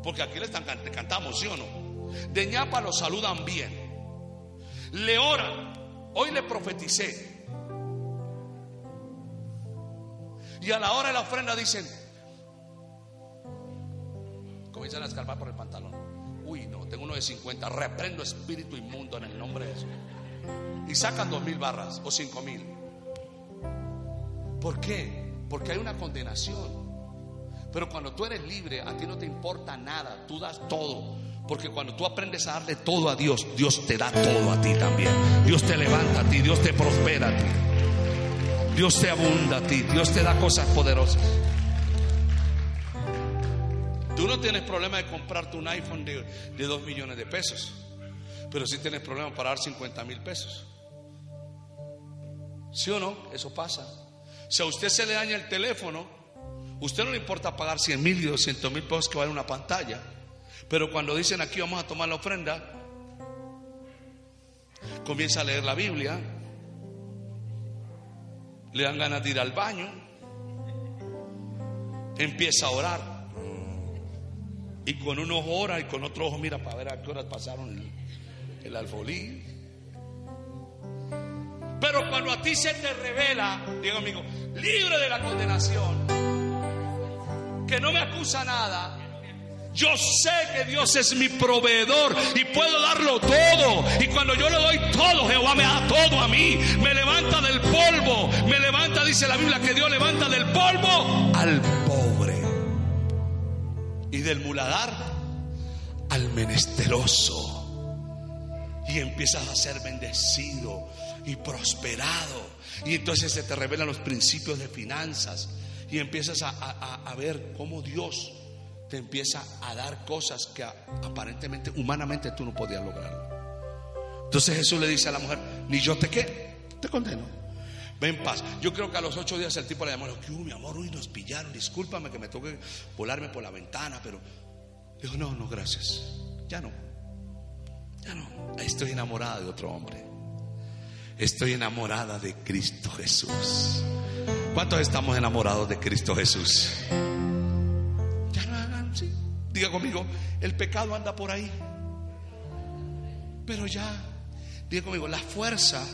Speaker 1: Porque aquí le, están, le cantamos, ¿sí o no? De ñapa lo saludan bien. Le oran. Hoy le profeticé. Y a la hora de la ofrenda dicen, comienzan a escarbar por el pantalón. Uy, no, tengo uno de 50. Reprendo espíritu inmundo en el nombre de Jesús. Y sacan dos mil barras o cinco mil. ¿Por qué? Porque hay una condenación. Pero cuando tú eres libre, a ti no te importa nada, tú das todo. Porque cuando tú aprendes a darle todo a Dios, Dios te da todo a ti también. Dios te levanta a ti, Dios te prospera a ti. Dios te abunda a ti, Dios te da cosas poderosas. Tú no tienes problema de comprarte un iPhone de, de 2 millones de pesos, pero sí tienes problema para dar 50 mil pesos. ¿Sí o no? Eso pasa. Si a usted se le daña el teléfono, usted no le importa pagar 100 mil y 200 mil pesos que vale una pantalla. Pero cuando dicen aquí vamos a tomar la ofrenda, comienza a leer la Biblia, le dan ganas de ir al baño, empieza a orar. Y con un ojo ora y con otro ojo mira para ver a qué horas pasaron el, el alfolí. Pero cuando a ti se te revela, digo amigo, libre de la condenación, que no me acusa nada, yo sé que Dios es mi proveedor y puedo darlo todo. Y cuando yo le doy todo, Jehová me da todo a mí. Me levanta del polvo. Me levanta, dice la Biblia, que Dios levanta del polvo al pobre. Y del muladar al menesteroso. Y empiezas a ser bendecido y prosperado. Y entonces se te revelan los principios de finanzas. Y empiezas a, a, a ver cómo Dios te empieza a dar cosas que aparentemente, humanamente tú no podías lograr. Entonces Jesús le dice a la mujer, ni yo te qué, te condeno. Ven en paz. Yo creo que a los ocho días el tipo le llamó, que mi amor, uy, nos pillaron, discúlpame que me toque volarme por la ventana, pero dijo, no, no, gracias. Ya no. Ya no. Estoy enamorada de otro hombre. Estoy enamorada de Cristo Jesús. ¿Cuántos estamos enamorados de Cristo Jesús? Diga conmigo, el pecado anda por ahí. Pero ya, diga conmigo, la fuerza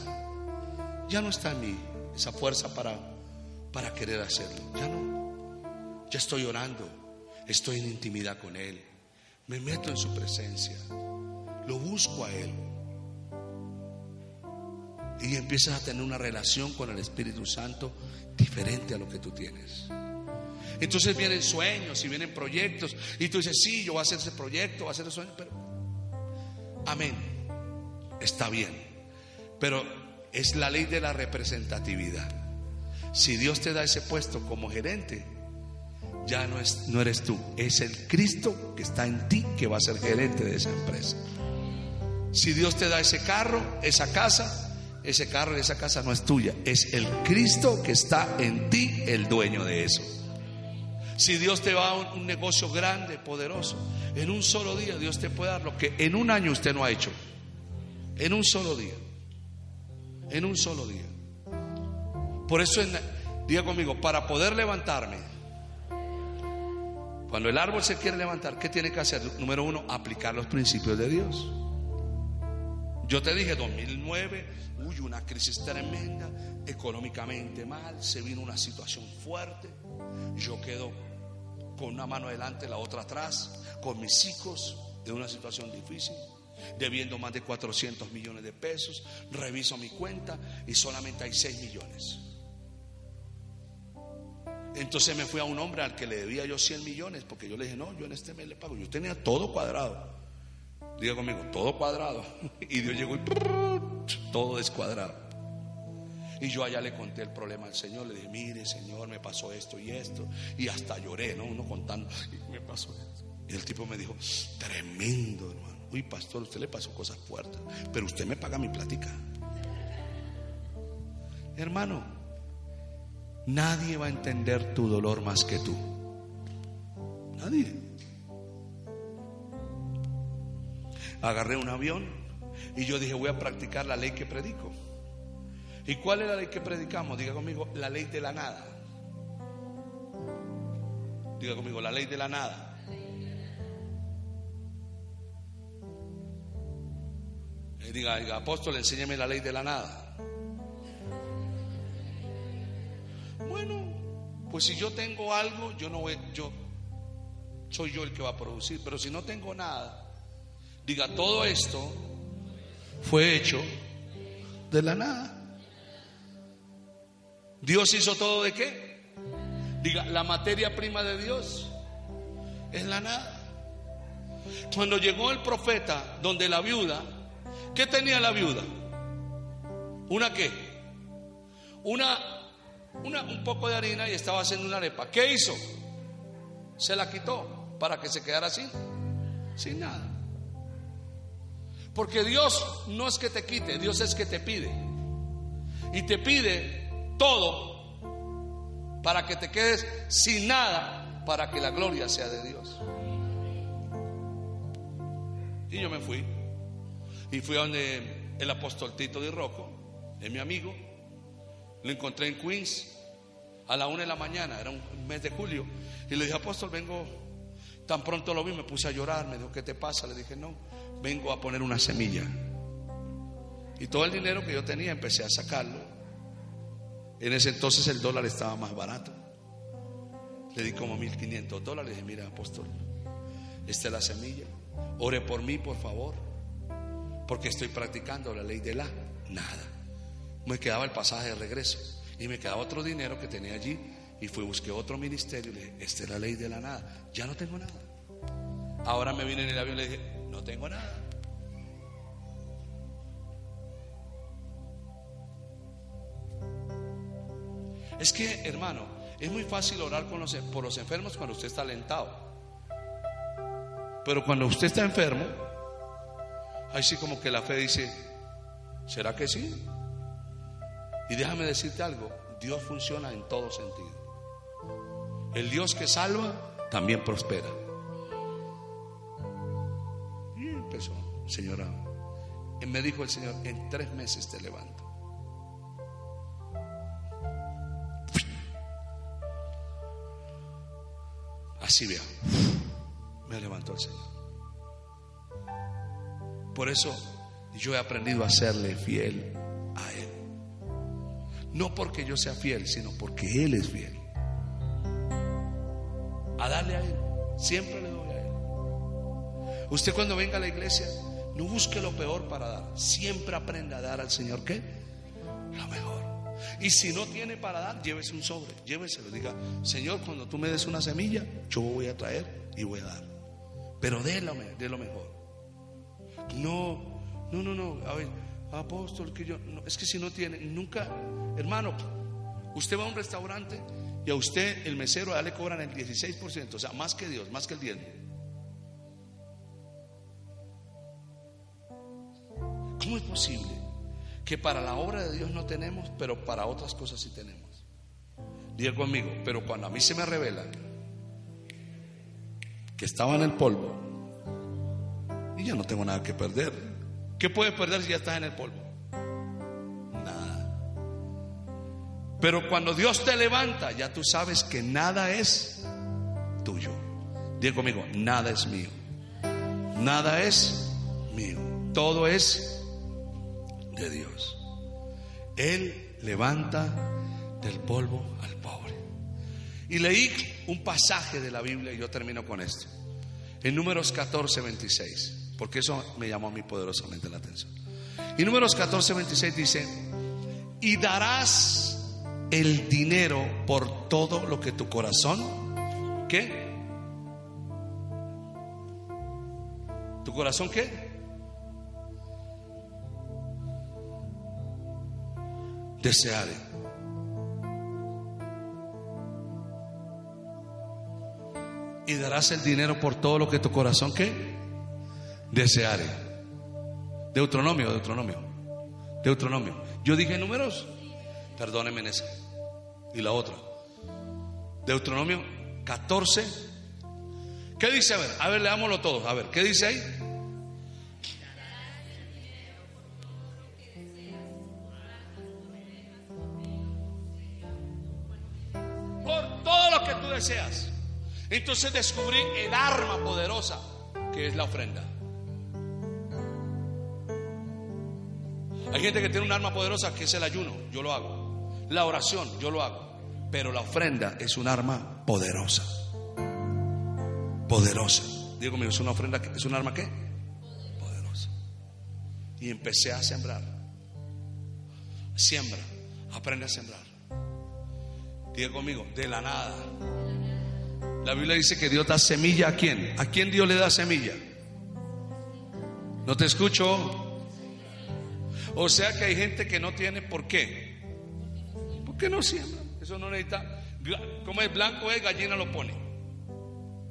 Speaker 1: ya no está en mí, esa fuerza para, para querer hacerlo. Ya no. Ya estoy orando, estoy en intimidad con Él, me meto en su presencia, lo busco a Él. Y empiezas a tener una relación con el Espíritu Santo diferente a lo que tú tienes. Entonces vienen sueños y vienen proyectos. Y tú dices, sí, yo voy a hacer ese proyecto, voy a hacer ese sueño. Pero, amén. Está bien. Pero es la ley de la representatividad. Si Dios te da ese puesto como gerente, ya no, es, no eres tú. Es el Cristo que está en ti que va a ser gerente de esa empresa. Si Dios te da ese carro, esa casa, ese carro y esa casa no es tuya. Es el Cristo que está en ti el dueño de eso. Si Dios te va a un, negocio grande, poderoso, en un solo día Dios te puede dar lo que en un año usted no ha hecho. En un solo día. En un solo día. Por eso, diga conmigo, para poder levantarme, cuando el árbol se quiere levantar, ¿qué tiene que hacer? Número uno, aplicar los principios de Dios. Yo te dije 2009, uy, una crisis tremenda, económicamente mal, se vino una situación fuerte. Yo quedo con una mano adelante, la otra atrás, con mis hijos en una situación difícil, debiendo más de 400 millones de pesos, reviso mi cuenta y solamente hay 6 millones. Entonces me fui a un hombre al que le debía yo 100 millones, porque yo le dije, no, yo en este mes le pago, yo tenía todo cuadrado. Diga conmigo, todo cuadrado. [laughs] Y Dios llegó y todo descuadrado. Y yo allá le conté el problema al Señor, le dije, mire Señor, me pasó esto y esto. Y hasta lloré, ¿no? Uno contando, y me pasó esto. Y el tipo me dijo, tremendo hermano. Uy, pastor, usted le pasó cosas fuertes, pero usted me paga mi plática. Hermano, nadie va a entender tu dolor más que tú. Nadie. Agarré un avión Y yo dije, voy a practicar la ley que predico. ¿Y cuál es la ley que predicamos? Diga conmigo, la ley de la nada. Diga conmigo, la ley de la nada. Eh, diga, diga, apóstol, enséñame la ley de la nada. Bueno, pues si yo tengo algo, yo no voy, yo soy yo el que va a producir. Pero si no tengo nada, diga, todo esto fue hecho de la nada. Dios hizo todo de qué? Diga, la materia prima de Dios es la nada. Cuando llegó el profeta donde la viuda, ¿qué tenía la viuda? ¿Una qué? Una, una, un poco de harina y estaba haciendo una arepa. ¿Qué hizo? Se la quitó para que se quedara sin, sin nada. Porque Dios no es que te quite, Dios es que te pide. Y te pide todo para que te quedes sin nada, para que la gloria sea de Dios. Y yo me fui. Y fui a donde el apóstol Tito de Rocco, es mi amigo. Lo encontré en Queens a la una de la mañana, era un mes de julio. Y le dije, apóstol, vengo. Tan pronto lo vi, me puse a llorar. Me dijo, ¿qué te pasa? Le dije, no, vengo a poner una semilla. Y todo el dinero que yo tenía empecé a sacarlo. En ese entonces el dólar estaba más barato. Le di como 1500 dólares. Dije, mira, apóstol, esta es la semilla. Ore por mí, por favor. Porque estoy practicando la ley de la nada. Me quedaba el pasaje de regreso. Y me quedaba otro dinero que tenía allí. Y fui, busqué otro ministerio y le dije, esta es la ley de la nada. Ya no tengo nada. Ahora me vine en el avión y le dije, no tengo nada. Es que, hermano, es muy fácil orar por los enfermos cuando usted está alentado. Pero cuando usted está enfermo, ahí sí como que la fe dice, ¿será que sí? Y déjame decirte algo, Dios funciona en todo sentido. El Dios que salva también prospera. Y empezó, señora. Me dijo el Señor, en tres meses te levanto. Así vea, me levantó el Señor. Por eso yo he aprendido a serle fiel a Él. No porque yo sea fiel, sino porque Él es fiel. A darle a Él. Siempre le doy a Él. Usted cuando venga a la iglesia, no busque lo peor para dar. Siempre aprenda a dar al Señor qué? Lo mejor. Y si no tiene para dar, llévese un sobre, lléveselo. Diga, Señor, cuando tú me des una semilla, yo voy a traer y voy a dar. Pero lo, de lo mejor. No, no, no, no. A ver, apóstol, que yo. Es que si no tiene, nunca, hermano, usted va a un restaurante y a usted, el mesero, ya le cobran el 16%, o sea, más que Dios, más que el diezmo. ¿Cómo es posible que para la obra de Dios no tenemos, pero para otras cosas sí tenemos? Diga conmigo, pero cuando a mí se me revela que estaba en el polvo y ya no tengo nada que perder, ¿qué puedes perder si ya estás en el polvo? Nada. Pero cuando Dios te levanta, ya tú sabes que nada es tuyo. Diga conmigo, nada es mío. Nada es mío. Todo es de Dios. Él levanta del polvo al pobre. Y leí un pasaje de la Biblia y yo termino con esto. En números 14, 26, porque eso me llamó a mí poderosamente la atención. Y números 14, 26 dice, y darás el dinero por todo lo que tu corazón, ¿qué? ¿Tu corazón qué? Deseare. Y darás el dinero por todo lo que tu corazón que deseare. Deuteronomio, Deuteronomio, Deuteronomio. Yo dije números, perdónenme en ese. Y la otra. Deuteronomio 14. ¿Qué dice? A ver, a ver, leámoslo todos. A ver, ¿qué dice ahí? Deseas. Entonces descubrí el arma poderosa que es la ofrenda. Hay gente que tiene un arma poderosa que es el ayuno, yo lo hago. La oración, yo lo hago. Pero la ofrenda es un arma poderosa. Poderosa. Digo conmigo, es una ofrenda, ¿es un arma qué? Poderosa. Y empecé a sembrar. Siembra, aprende a sembrar. Diga conmigo, de la nada. La Biblia dice que Dios da semilla a quién? ¿A quién Dios le da semilla? No te escucho. O sea que hay gente que no tiene por qué. ¿Por qué no siembra? Eso no necesita. Como es blanco es, gallina lo pone.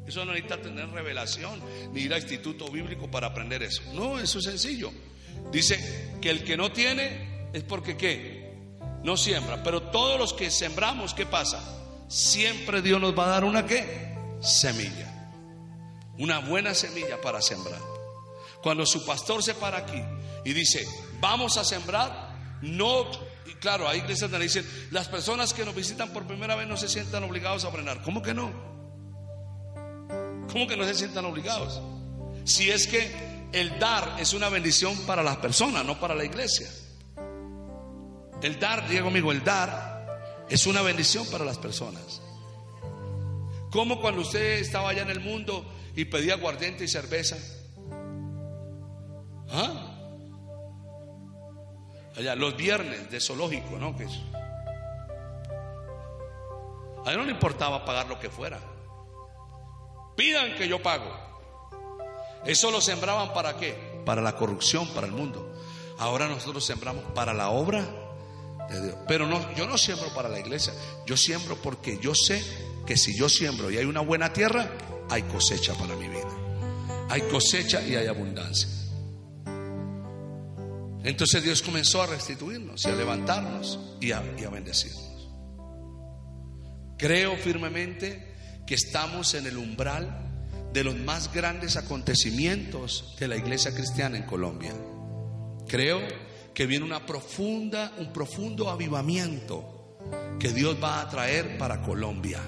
Speaker 1: Eso no necesita tener revelación ni ir a instituto bíblico para aprender eso. No, eso es sencillo. Dice que el que no tiene es porque qué? No siembra. Pero todos los que sembramos, ¿qué pasa? Siempre Dios nos va a dar una qué? Semilla. Una buena semilla para sembrar. Cuando su pastor se para aquí y dice, vamos a sembrar, no, y claro, hay iglesias donde dicen, las personas que nos visitan por primera vez no se sientan obligados a aprender. ¿Cómo que no? ¿Cómo que no se sientan obligados? Si es que el dar es una bendición para las personas, no para la iglesia. El dar, diga conmigo, el dar es una bendición para las personas. Como cuando usted estaba allá en el mundo y pedía aguardiente y cerveza. ¿Ah? Allá, los viernes de zoológico, ¿no? Que. A él no le importaba pagar lo que fuera. Pidan que yo pago. Eso lo sembraban para qué? Para la corrupción, para el mundo. Ahora nosotros sembramos para la obra Pero no, yo no siembro para la iglesia. Yo siembro porque yo sé que si yo siembro y hay una buena tierra, hay cosecha para mi vida. Hay cosecha y hay abundancia. Entonces Dios comenzó a restituirnos y a levantarnos y a, y a bendecirnos. Creo firmemente que estamos en el umbral de los más grandes acontecimientos de la iglesia cristiana en Colombia. Creo que viene una profunda, un profundo avivamiento que Dios va a traer para Colombia.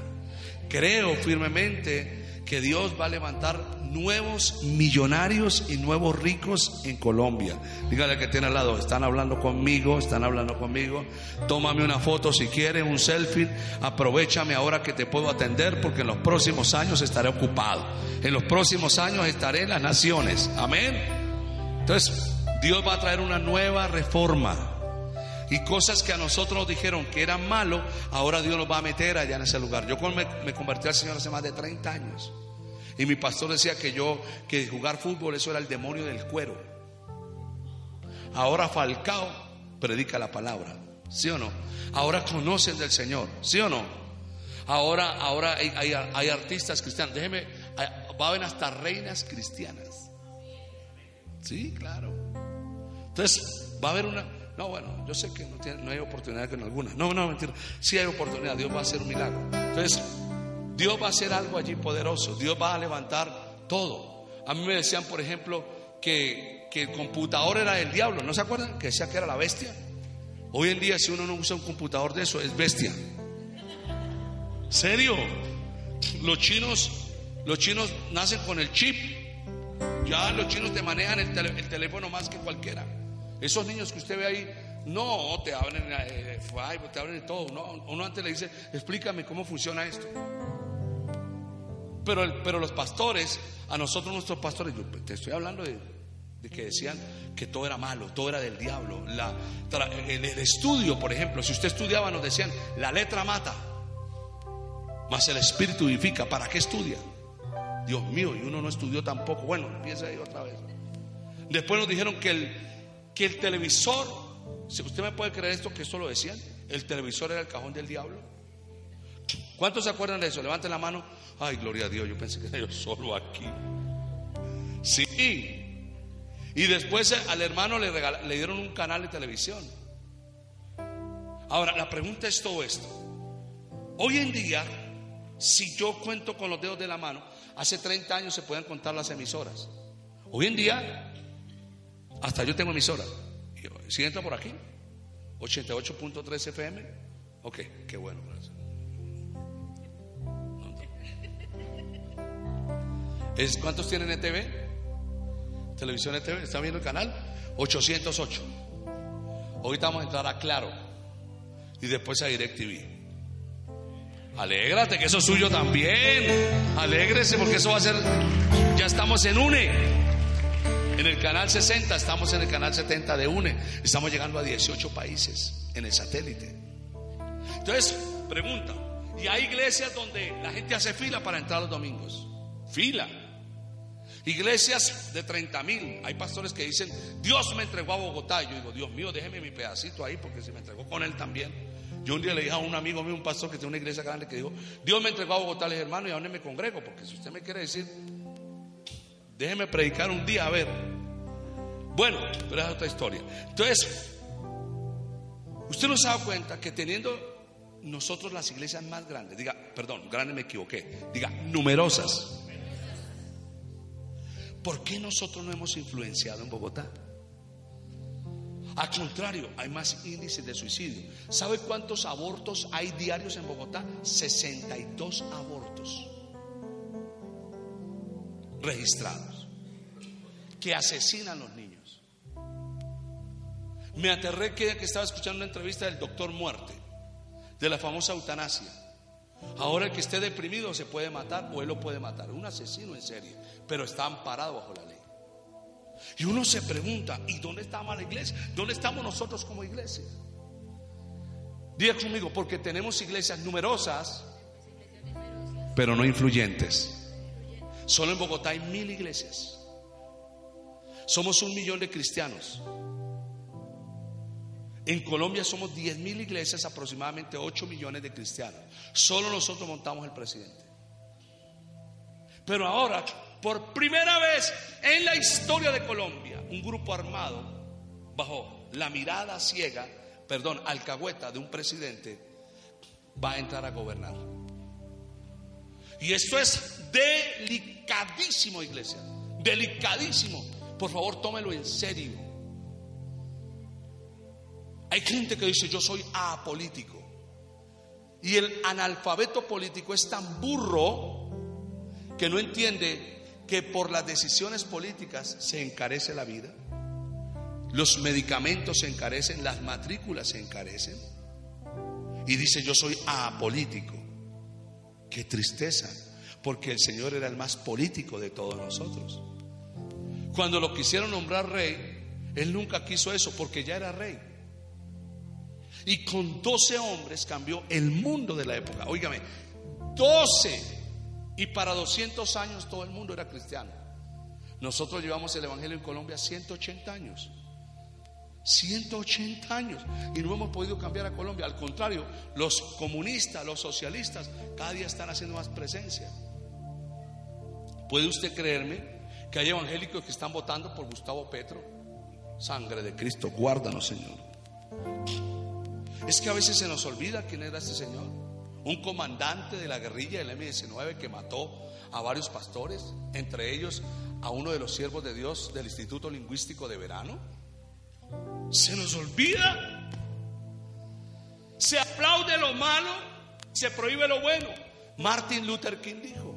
Speaker 1: Creo firmemente que Dios va a levantar nuevos millonarios y nuevos ricos en Colombia. Dígale que tiene al lado, están hablando conmigo, están hablando conmigo. Tómame una foto si quiere, un selfie. Aprovechame ahora que te puedo atender porque en los próximos años estaré ocupado. En los próximos años estaré en las naciones. Amén. Entonces, Dios va a traer una nueva reforma. Y cosas que a nosotros nos dijeron que eran malos, ahora Dios nos va a meter allá en ese lugar. Yo me, me convertí al Señor hace más de 30 años. Y mi pastor decía que yo, que jugar fútbol, eso era el demonio del cuero. Ahora Falcao predica la palabra, ¿sí o no? Ahora conocen del Señor, ¿sí o no? Ahora, ahora hay, hay, hay artistas cristianos. Déjeme, va a haber hasta reinas cristianas. Sí, claro. Entonces, va a haber una. No, bueno, yo sé que no, tiene, no hay oportunidad con alguna. No, no, mentira. Sí hay oportunidad. Dios va a hacer un milagro. Entonces, Dios va a hacer algo allí poderoso. Dios va a levantar todo. A mí me decían, por ejemplo, que, que el computador era el diablo. ¿No se acuerdan? Que decía que era la bestia. Hoy en día, si uno no usa un computador de eso, es bestia. ¿Serio? Los chinos, los chinos nacen con el chip. Ya los chinos te manejan el, el teléfono más que cualquiera. Esos niños que usted ve ahí, no te abren eh, te abren de todo. Uno, antes le dice, explícame cómo funciona esto. Pero, pero los pastores, a nosotros nuestros pastores, yo te estoy hablando de, que decían que todo era malo, todo era del diablo. La, el estudio, por ejemplo, si usted estudiaba, nos decían, la letra mata, mas el espíritu vivifica. ¿Para qué estudia? Dios mío, y uno no estudió tampoco. Bueno, empieza ahí otra vez. Después nos dijeron que el, que el televisor, si usted me puede creer esto, que esto lo decían, el televisor era el cajón del diablo. ¿Cuántos se acuerdan de eso? Levanten la mano. Ay, gloria a Dios, yo pensé que era yo solo aquí. Sí. Y después al hermano le, le dieron un canal de televisión. Ahora, la pregunta es todo esto. Hoy en día, si yo cuento con los dedos de la mano, hace 30 años se pueden contar las emisoras. Hoy en día, hasta yo tengo emisora. Si entra por aquí, 88.3 FM, ok, qué bueno. ¿Es, ¿Cuántos tienen ETV? Televisión ETV, ¿está viendo el canal? 808. Ahorita vamos a entrar a Claro y después a DirecTV. Alégrate que eso es suyo también. Alégrese porque eso va a ser. Ya estamos en UNE. En el canal 60, estamos en el canal 70 de UNE. Estamos llegando a 18 países en el satélite. Entonces, pregunta: ¿y hay iglesias donde la gente hace fila para entrar los domingos? Fila. Iglesias de 30 mil. Hay pastores que dicen, Dios me entregó a Bogotá. Yo digo, Dios mío, déjeme mi pedacito ahí porque se me entregó con él también. Yo un día le dije a un amigo mío, un pastor que tiene una iglesia grande, que dijo, Dios me entregó a Bogotá, le dije, hermano, ¿y a dónde me congrego? Porque si usted me quiere decir, déjeme predicar un día, a ver. Bueno, pero es otra historia. Entonces, usted no se da cuenta que teniendo nosotros las iglesias más grandes, diga, perdón, grande me equivoqué, diga, numerosas. ¿Por qué nosotros no hemos influenciado en Bogotá? Al contrario, hay más índices de suicidio. ¿Sabe cuántos abortos hay diarios en Bogotá? 62 abortos registrados que asesinan a los niños. Me aterré que, estaba escuchando una entrevista del doctor Muerte, de la famosa eutanasia. Ahora el que esté deprimido se puede matar o él lo puede matar. Un asesino en serie, pero está amparado bajo la ley. Y uno se pregunta, ¿y dónde estamos la iglesia? ¿Dónde estamos nosotros como iglesia? Diga conmigo, porque tenemos iglesias numerosas, pero no influyentes. Solo en Bogotá hay mil iglesias. Somos un millón de cristianos. En Colombia somos 10 mil iglesias, aproximadamente 8 millones de cristianos. Solo nosotros montamos el presidente. Pero ahora, por primera vez en la historia de Colombia, un grupo armado, bajo la mirada ciega, perdón, alcahueta de un presidente, va a entrar a gobernar. Y esto es delicadísimo, iglesia. Delicadísimo. Por favor, tómelo en serio. Hay gente que dice, yo soy apolítico. Y el analfabeto político es tan burro que no entiende que por las decisiones políticas se encarece la vida. Los medicamentos se encarecen, las matrículas se encarecen. Y dice, yo soy apolítico. Qué tristeza, porque el Señor era el más político de todos nosotros. Cuando lo quisieron nombrar rey, Él nunca quiso eso porque ya era rey. Y con 12 hombres cambió el mundo de la época. Óigame, 12. Y para 200 años todo el mundo era cristiano. Nosotros llevamos el Evangelio en Colombia 180 años. 180 años y no hemos podido cambiar a Colombia. Al contrario, los comunistas, los socialistas, cada día están haciendo más presencia. ¿Puede usted creerme que hay evangélicos que están votando por Gustavo Petro? Sangre de Cristo, guárdanos, Señor. Es que a veces se nos olvida quién era este Señor. Un comandante de la guerrilla del M-19 que mató a varios pastores, entre ellos a uno de los siervos de Dios del Instituto Lingüístico de Verano. Se nos olvida. Se aplaude lo malo, se prohíbe lo bueno. Martin Luther King dijo,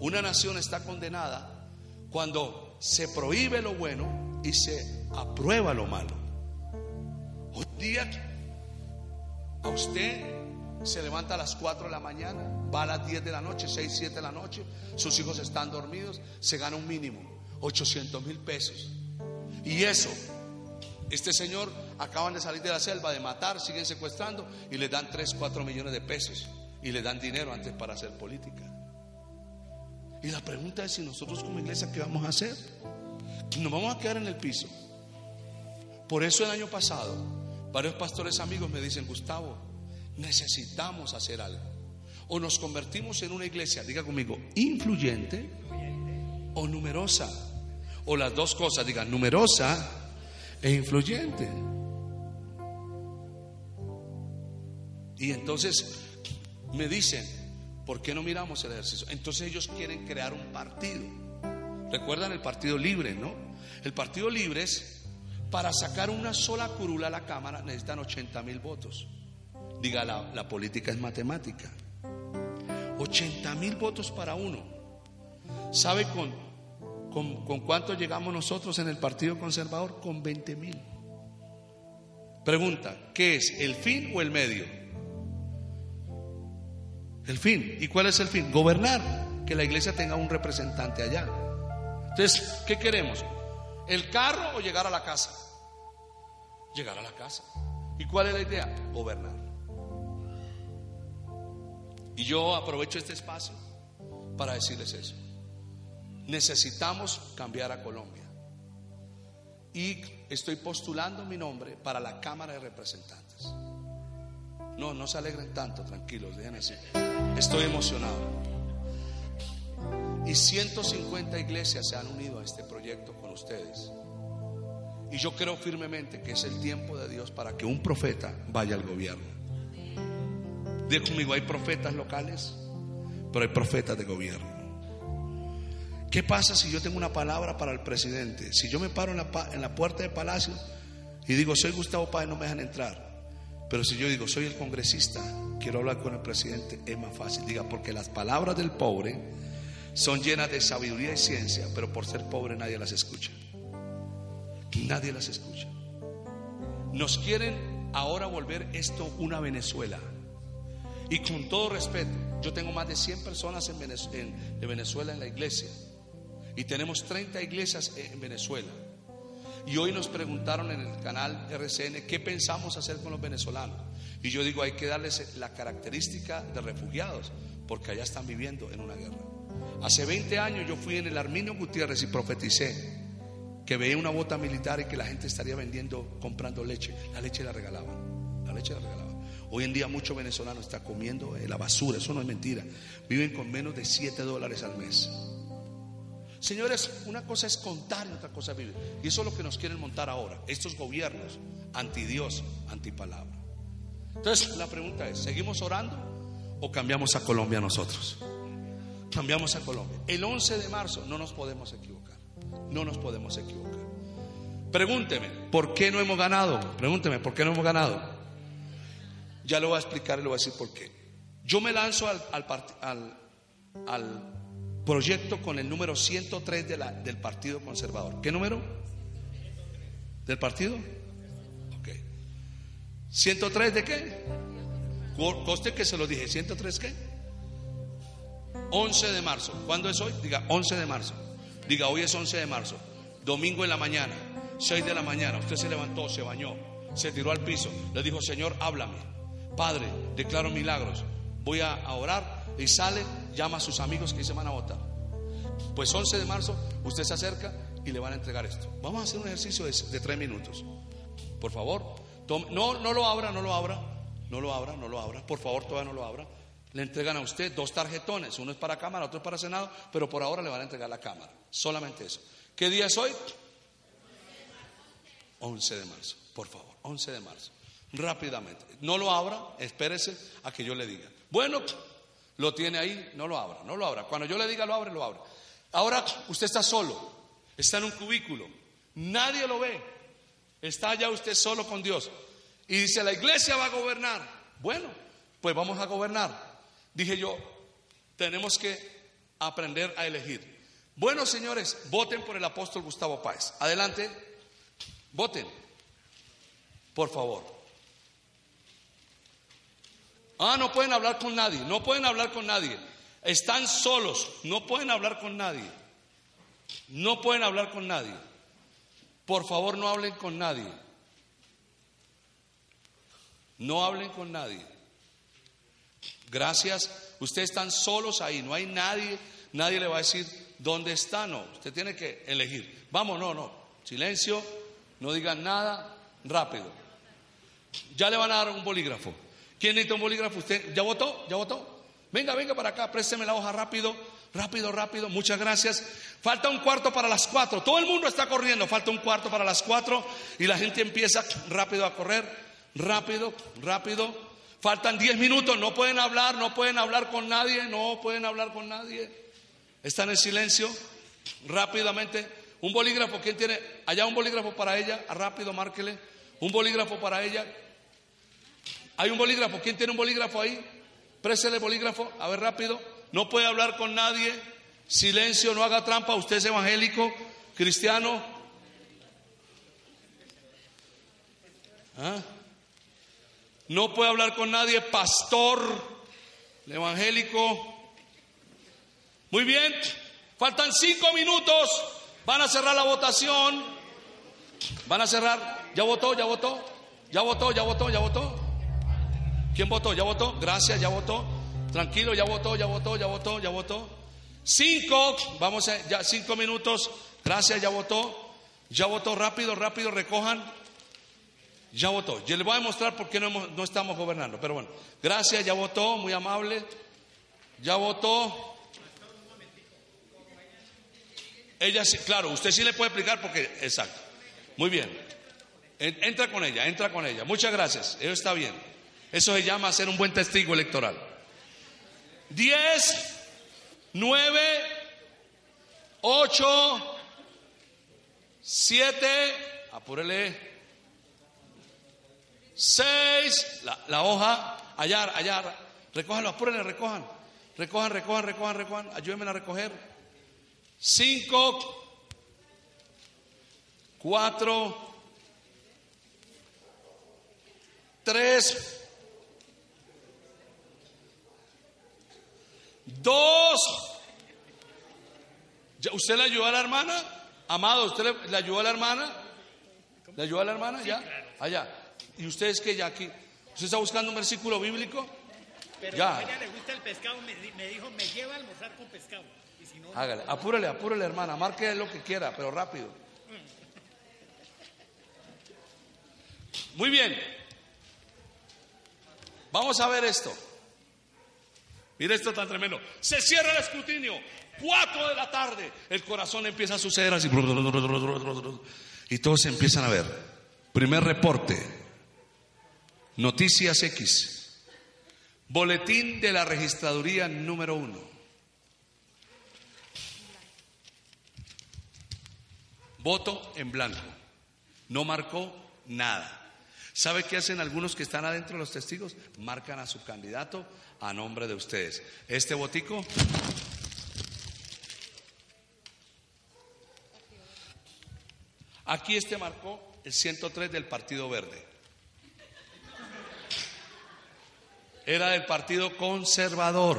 Speaker 1: una nación está condenada cuando se prohíbe lo bueno y se aprueba lo malo. Hoy día a usted se levanta a las 4 de la mañana, va a las 10 de la noche, 6, 7 de la noche, sus hijos están dormidos, se gana un mínimo, 800 mil pesos. Y eso este señor acaban de salir de la selva, de matar, siguen secuestrando y le dan 3, 4 millones de pesos y le dan dinero antes para hacer política. Y la pregunta es si nosotros como iglesia, ¿qué vamos a hacer? Nos vamos a quedar en el piso. Por eso el año pasado, varios pastores amigos me dicen, Gustavo, necesitamos hacer algo. O nos convertimos en una iglesia, diga conmigo, influyente o numerosa. O las dos cosas, diga, numerosa e influyente. Y entonces me dicen, ¿por qué no miramos el ejercicio? Entonces ellos quieren crear un partido. ¿Recuerdan el partido libre, no? El partido libre es, para sacar una sola curula a la Cámara necesitan 80 mil votos. Diga, la, la política es matemática. 80 mil votos para uno. ¿Sabe con, con, con cuánto llegamos nosotros en el Partido Conservador? Con 20 mil. Pregunta, ¿qué es? ¿El fin o el medio? El fin. ¿Y cuál es el fin? Gobernar. Que la iglesia tenga un representante allá. Entonces, ¿qué queremos? ¿El carro o llegar a la casa? Llegar a la casa. ¿Y cuál es la idea? Gobernar. Y yo aprovecho este espacio para decirles eso. Necesitamos cambiar a Colombia. Y estoy postulando mi nombre para la Cámara de Representantes. No, no se alegren tanto, tranquilos, dejen así. Estoy emocionado. Y 150 iglesias se han unido a este proyecto con ustedes. Y yo creo firmemente que es el tiempo de Dios para que un profeta vaya al gobierno. Diga conmigo, hay profetas locales, pero hay profetas de gobierno. ¿Qué pasa si yo tengo una palabra para el presidente? Si yo me paro en la, en la puerta del palacio y digo, soy Gustavo Páez, no me dejan entrar. Pero si yo digo, soy el congresista, quiero hablar con el presidente, es más fácil. Diga, porque las palabras del pobre son llenas de sabiduría y ciencia, pero por ser pobre nadie las escucha. Nadie las escucha. Nos quieren ahora volver esto una Venezuela. Y con todo respeto, yo tengo más de 100 personas de Venezuela en la iglesia. Y tenemos 30 iglesias en Venezuela. Y hoy nos preguntaron en el canal RCN qué pensamos hacer con los venezolanos. Y yo digo, hay que darles la característica de refugiados, porque allá están viviendo en una guerra. Hace 20 años yo fui en el Arminio Gutiérrez y profeticé que veía una bota militar y que la gente estaría vendiendo, comprando leche. La leche la regalaban. La leche la regalaban. Hoy en día muchos venezolanos están comiendo la basura, eso no es mentira. Viven con menos de 7 dólares al mes. Señores, una cosa es contar y otra cosa vivir. Y eso es lo que nos quieren montar ahora, estos gobiernos anti Dios, anti palabra. Entonces, la pregunta es, ¿seguimos orando o cambiamos a Colombia nosotros? cambiamos a Colombia. El 11 de marzo no nos podemos equivocar. No nos podemos equivocar. Pregúnteme, ¿por qué no hemos ganado? Pregúnteme, ¿por qué no hemos ganado? Ya lo voy a explicar y lo voy a decir por qué. Yo me lanzo al, al, proyecto con el número 103 de la, del Partido Conservador. ¿Qué número? ¿Del partido? Ok. ¿103 de qué? Coste que se lo dije. ¿103 qué? 11 de marzo. ¿Cuándo es hoy? Diga 11 de marzo. Diga hoy es 11 de marzo. Domingo en la mañana, 6 de la mañana. Usted se levantó, se bañó, se tiró al piso. Le dijo, Señor, háblame. Padre, declaro milagros. Voy a orar y sale, llama a sus amigos que se van a votar. Pues 11 de marzo, usted se acerca y le van a entregar esto. Vamos a hacer un ejercicio de, tres minutos. Por favor, no, no lo abra, no lo abra, no lo abra, no lo abra. Por favor, todavía no lo abra. Le entregan a usted dos tarjetones, uno es para Cámara, otro es para Senado, pero por ahora le van a entregar la Cámara. Solamente eso. ¿Qué día es hoy? 11 de marzo, por favor, 11 de marzo. Rápidamente. No lo abra, espérese a que yo le diga. Bueno, lo tiene ahí, no lo abra, no lo abra. Cuando yo le diga lo abre, lo abre. Ahora usted está solo, está en un cubículo, nadie lo ve, está ya usted solo con Dios. Y dice, la iglesia va a gobernar. Bueno, pues vamos a gobernar dije yo, tenemos que aprender a elegir. Bueno, señores, voten por el apóstol Gustavo Páez. Adelante, voten, por favor. Ah, no pueden hablar con nadie, no pueden hablar con nadie. Están solos, no pueden hablar con nadie. No pueden hablar con nadie. Por favor, no hablen con nadie. No hablen con nadie. Gracias. Ustedes están solos ahí, no hay nadie, nadie le va a decir dónde está, no. Usted tiene que elegir. Vamos, no, no. Silencio, no digan nada, rápido. Ya le van a dar un bolígrafo. ¿Quién necesita un bolígrafo? ¿Usted ya votó? ¿Ya votó? Venga, venga para acá, présteme la hoja rápido, rápido, rápido. Muchas gracias. Falta un cuarto para las cuatro. Todo el mundo está corriendo. Falta un cuarto para las cuatro y la gente empieza rápido a correr, rápido, rápido. Faltan 10 minutos, no pueden hablar, no pueden hablar con nadie, no pueden hablar con nadie. Están en silencio. Rápidamente, un bolígrafo, ¿quién tiene? Allá un bolígrafo para ella, rápido, márquele. Un bolígrafo para ella. Hay un bolígrafo, ¿quién tiene un bolígrafo ahí? Présele el bolígrafo, a ver rápido. No puede hablar con nadie. Silencio, no haga trampa. Usted es evangélico, cristiano. ¿Ah? No puede hablar con nadie, pastor, evangélico. Muy bien, faltan cinco minutos. Van a cerrar la votación. Van a cerrar. ¿Ya votó? ¿Ya votó? ¿Ya votó? ¿Ya votó? ¿Ya votó? ¿Quién votó? ¿Ya votó? Gracias, ya votó. Tranquilo, ya votó, ya votó, ya votó, ya votó. Cinco, vamos a, ya cinco minutos. Gracias, ya votó. Ya votó, rápido, rápido, recojan. Ya votó. Yo le voy a demostrar por qué no, no estamos gobernando. Pero bueno, gracias, ya votó, muy amable. Ya votó. Ella sí, claro, usted sí le puede explicar porque, exacto. Muy bien. Entra con ella, entra con ella. Muchas gracias. Eso está bien. Eso se llama ser un buen testigo electoral. Diez, nueve, ocho, siete, apúrele, seis, la, hoja, allá, allá, recójanlo, apúrenle, recojan, recojan, recojan, recojan, recojan, ayúdenme a recoger. Cinco, cuatro, tres, Dos. ¿Usted le ayudó a la hermana? Amado, ¿usted le, ayudó a la hermana? ¿Le ayudó a la hermana? ¿Ya? Allá. ¿Y ustedes que ya aquí? ¿Usted está buscando un versículo bíblico?
Speaker 6: Pero ya. a ella le gusta el pescado, me, dijo, me lleva a almorzar con pescado. Y si no,
Speaker 1: Hágale, apúrele, apúrele, hermana. Marque lo que quiera, pero rápido. Muy bien. Vamos a ver esto. Mira esto tan tremendo. Se cierra el escrutinio. Cuatro de la tarde. El corazón empieza a suceder así. Y todos se empiezan a ver. Primer reporte. Noticias X. Boletín de la registraduría número uno. Voto en blanco. No marcó nada. ¿Sabe qué hacen algunos que están adentro de los testigos? Marcan a su candidato a nombre de ustedes. Este botico Aquí este marcó el 103 del Partido Verde. Era del Partido Conservador.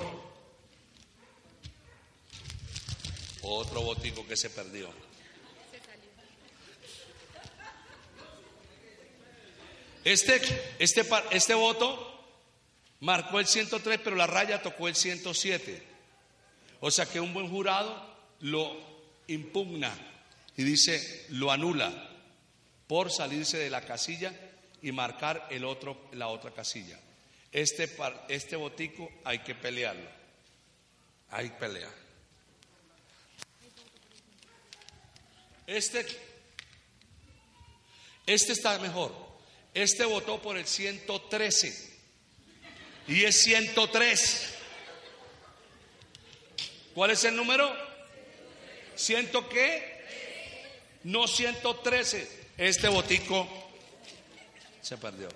Speaker 1: Otro botico que se perdió. Este, este, este voto Marcó el 103, pero la raya tocó el 107. O sea que un buen jurado lo impugna y dice, lo anula por salirse de la casilla y marcar el otro, la otra casilla. Este, este botico hay que pelearlo. Hay pelea. Este, este está mejor. Este votó por el 113 y es 103. ¿Cuál es el número? ¿Ciento qué? No 113. Este botico se perdió.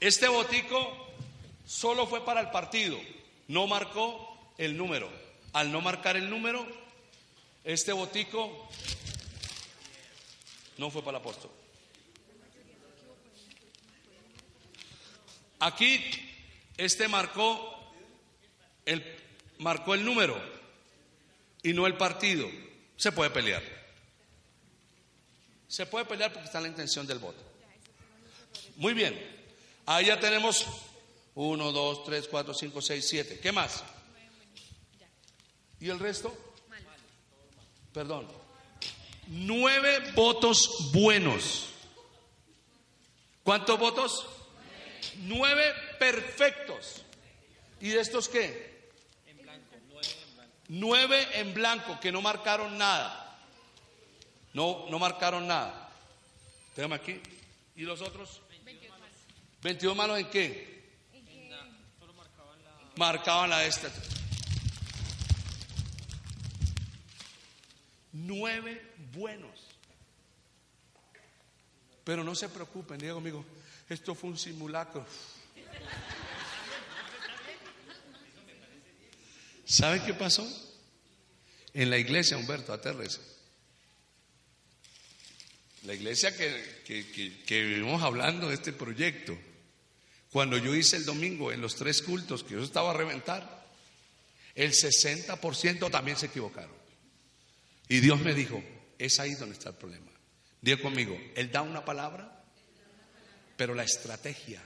Speaker 1: Este botico solo fue para el partido, no marcó el número. Al no marcar el número, este botico no fue para el apóstol. Aquí este marcó el, marcó el número y no el partido. Se puede pelear. Se puede pelear porque está en la intención del voto. Muy bien. Ahí ya tenemos 1, 2, 3, 4, 5, 6, 7. ¿Qué más? ¿Y el resto? Perdón. Nueve votos buenos. ¿Cuántos votos? Nueve perfectos. ¿Y de estos qué? En blanco, nueve en blanco. que no marcaron nada. No, no marcaron nada. Déjame aquí. ¿Y los otros? 22 manos. en qué? marcaban la... esta. Nueve buenos. Pero no se preocupen, digo amigo, esto fue un simulacro. ¿Sabe qué pasó? En la iglesia, Humberto, atérrese. La iglesia que, que, que, vivimos hablando de este proyecto. Cuando yo hice el domingo en los tres cultos que yo estaba a reventar, el 60% también se equivocaron. Y Dios me dijo, es ahí donde está el problema. Diga conmigo, Él da una palabra, pero la estrategia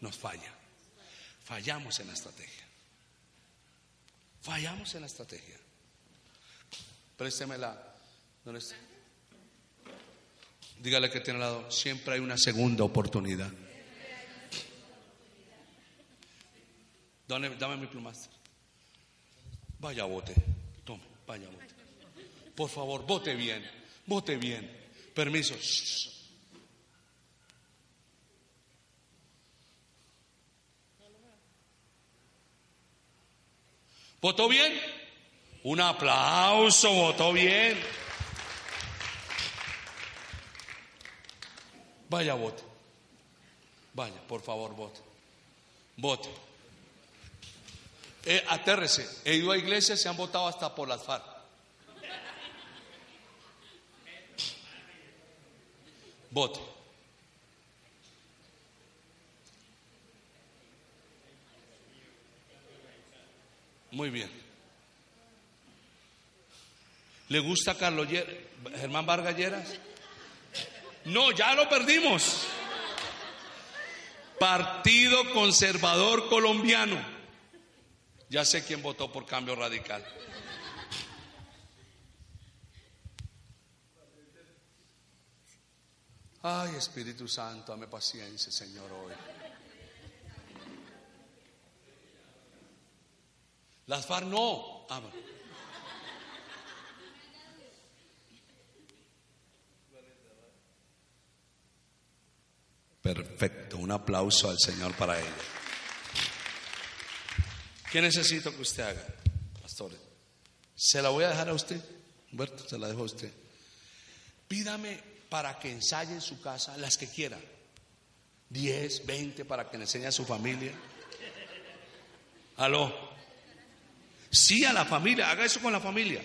Speaker 1: nos falla. Fallamos en la estrategia. Fallamos en la estrategia. Préstemela. Dígale que tiene al lado, siempre hay una segunda oportunidad. Dame, dame mi plumaster. Vaya, bote. Toma, vaya, bote. Por favor, vote bien. Vote bien. Permiso. ¿Votó bien? Un aplauso, votó bien. Vaya, vote. Vaya, por favor, vote. Vote. Eh. He ido a iglesias, se han votado hasta por las FARC. Vote. Muy bien. ¿Le gusta Carlos Germán Vargas Lleras? No, ya lo perdimos. Partido Conservador Colombiano. Ya sé quién votó por cambio radical. Ay, Espíritu Santo, dame paciencia, Señor, hoy. Las FARC no. Ah, Perfecto, un aplauso al Señor para ella. ¿Qué necesito que usted haga, pastores? Se la voy a dejar a usted, Humberto, se la dejo a usted. Pídame para que ensaye en su casa las que quiera. 10, 20 para que le enseñe a su familia. Aló. Sí a la familia, haga eso con la familia.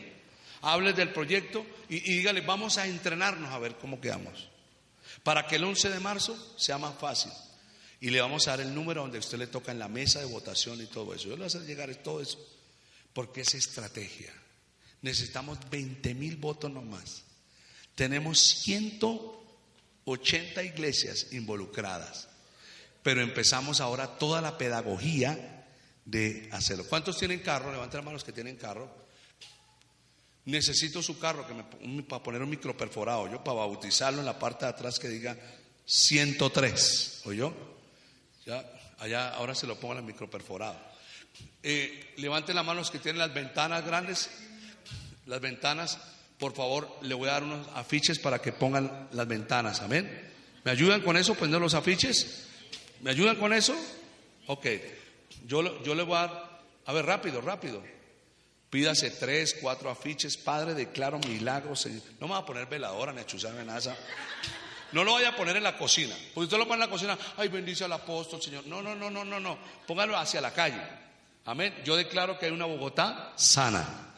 Speaker 1: Hable del proyecto y, dígale, vamos a entrenarnos a ver cómo quedamos para que el 11 de marzo sea más fácil. Y le vamos a dar el número donde usted le toca en la mesa de votación y todo eso. Yo le voy a hacer llegar todo eso, porque es estrategia. Necesitamos 20 mil votos nomás. Tenemos 180 iglesias involucradas, pero empezamos ahora toda la pedagogía de hacerlo. ¿Cuántos tienen carro? Levanten las manos que tienen carro. Necesito su carro que me, para poner un micro perforado, yo para bautizarlo en la parte de atrás que diga 103, yo Ya, allá ahora se lo pongo el micro perforado. Eh, levanten las manos que tienen las ventanas grandes, las ventanas, por favor, le voy a dar unos afiches para que pongan las ventanas, amén. ¿Me ayudan con eso, poner los afiches? ¿Me ayudan con eso? Ok, yo, yo le voy a dar, a ver, rápido, rápido. Pídase tres, cuatro afiches. Padre, declaro milagros. No me va a poner veladora ni chuzar amenaza. No lo vaya a poner en la cocina. Porque usted lo pone en la cocina. Ay, bendice al apóstol, Señor. No, no, no, no, no, no. Póngalo hacia la calle. Amén. Yo declaro que hay una Bogotá sana.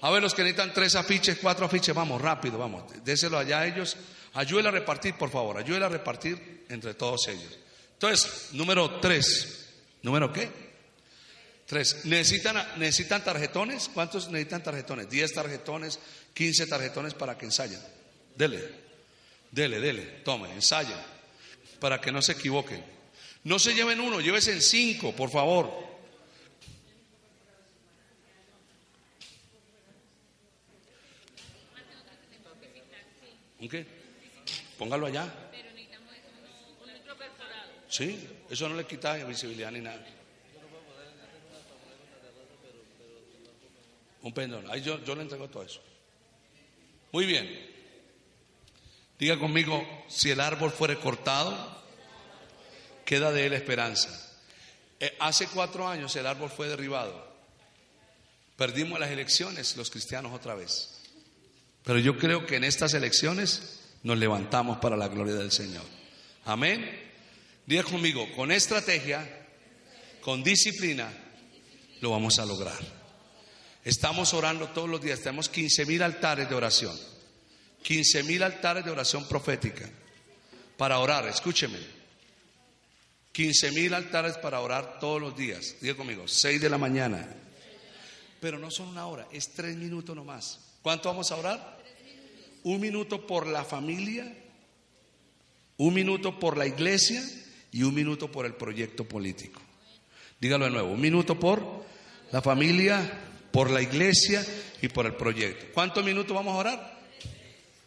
Speaker 1: A ver, los que necesitan tres afiches, cuatro afiches, vamos, rápido, vamos. Déselo allá a ellos. Ayúdenle a repartir, por favor. Ayúdenle a repartir entre todos ellos. Entonces, número tres. ¿Número qué? Tres. ¿Necesitan, ¿Necesitan tarjetones? ¿Cuántos necesitan tarjetones? Diez tarjetones, quince tarjetones para que ensayen. Dele, dele, dele, tome, ensayen. Para que no se equivoquen. No se lleven uno, llévese en cinco, por favor. ¿Un qué? Póngalo allá. Sí, eso no le quita visibilidad ni nada. Un pendón. Ahí yo, yo le entrego todo eso. Muy bien. Diga conmigo, si el árbol fuere cortado, queda de él esperanza. Eh, hace cuatro años el árbol fue derribado. Perdimos las elecciones los cristianos otra vez. Pero yo creo que en estas elecciones nos levantamos para la gloria del Señor. Amén. Diga conmigo, con estrategia, con disciplina lo vamos a lograr. Estamos orando todos los días, tenemos 15 mil altares de oración. 15 mil altares de oración profética para orar, escúcheme. 15 mil altares para orar todos los días. Diga conmigo, 6 de la mañana. Pero no son una hora, es tres minutos nomás. ¿Cuánto vamos a orar? Un minuto por la familia, un minuto por la iglesia y un minuto por el proyecto político. Dígalo de nuevo, un minuto por la familia, por la iglesia y por el proyecto. ¿Cuántos minutos vamos a orar?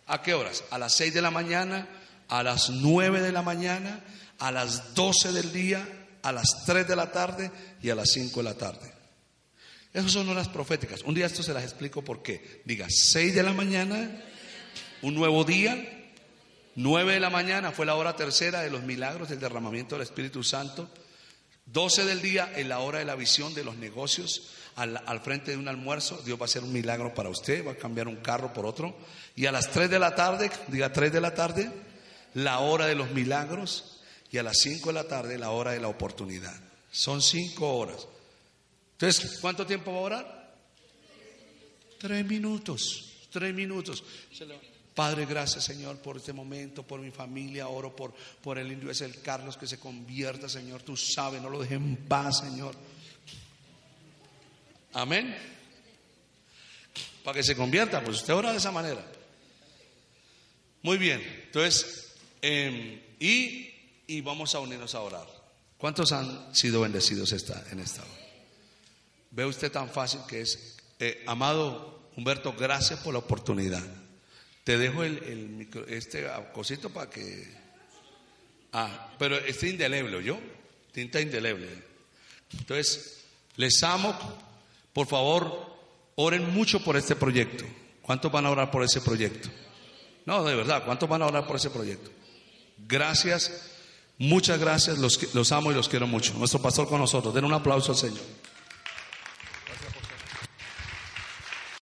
Speaker 1: ¿A qué horas? A las 6 de la mañana, a las 9 de la mañana, a las 12 del día, a las 3 de la tarde y a las 5 de la tarde. Esas son horas proféticas. Un día esto se las explico por qué. Diga, 6 de la mañana, un nuevo día, 9 de la mañana fue la hora tercera de los milagros del derramamiento del Espíritu Santo. 12 del día en la hora de la visión de los negocios al, al, frente de un almuerzo. Dios va a hacer un milagro para usted, va a cambiar un carro por otro. Y a las 3 de la tarde, diga 3 de la tarde, la hora de los milagros. Y a las 5 de la tarde, la hora de la oportunidad. Son 5 horas. Entonces, ¿cuánto tiempo va a orar? Tres minutos, tres minutos. Padre, gracias Señor por este momento, por mi familia, oro por, por el indio es el Carlos que se convierta, Señor, tú sabes, no lo dejes en paz, Señor. Amén. Para que se convierta, pues usted ora de esa manera. Muy bien, entonces, eh, y, y, vamos a unirnos a orar. ¿Cuántos han sido bendecidos esta, en esta hora? Ve usted tan fácil que es. Eh, amado Humberto, gracias por la oportunidad. Te dejo el, el micro, este cosito para que... Ah, pero este indeleble, ¿yo? Tinta indeleble. Entonces, les amo. Por favor, oren mucho por este proyecto. ¿Cuántos van a orar por ese proyecto? No, de verdad, ¿cuántos van a orar por ese proyecto? Gracias, muchas gracias, los, los amo y los quiero mucho. Nuestro pastor con nosotros, den un aplauso al Señor.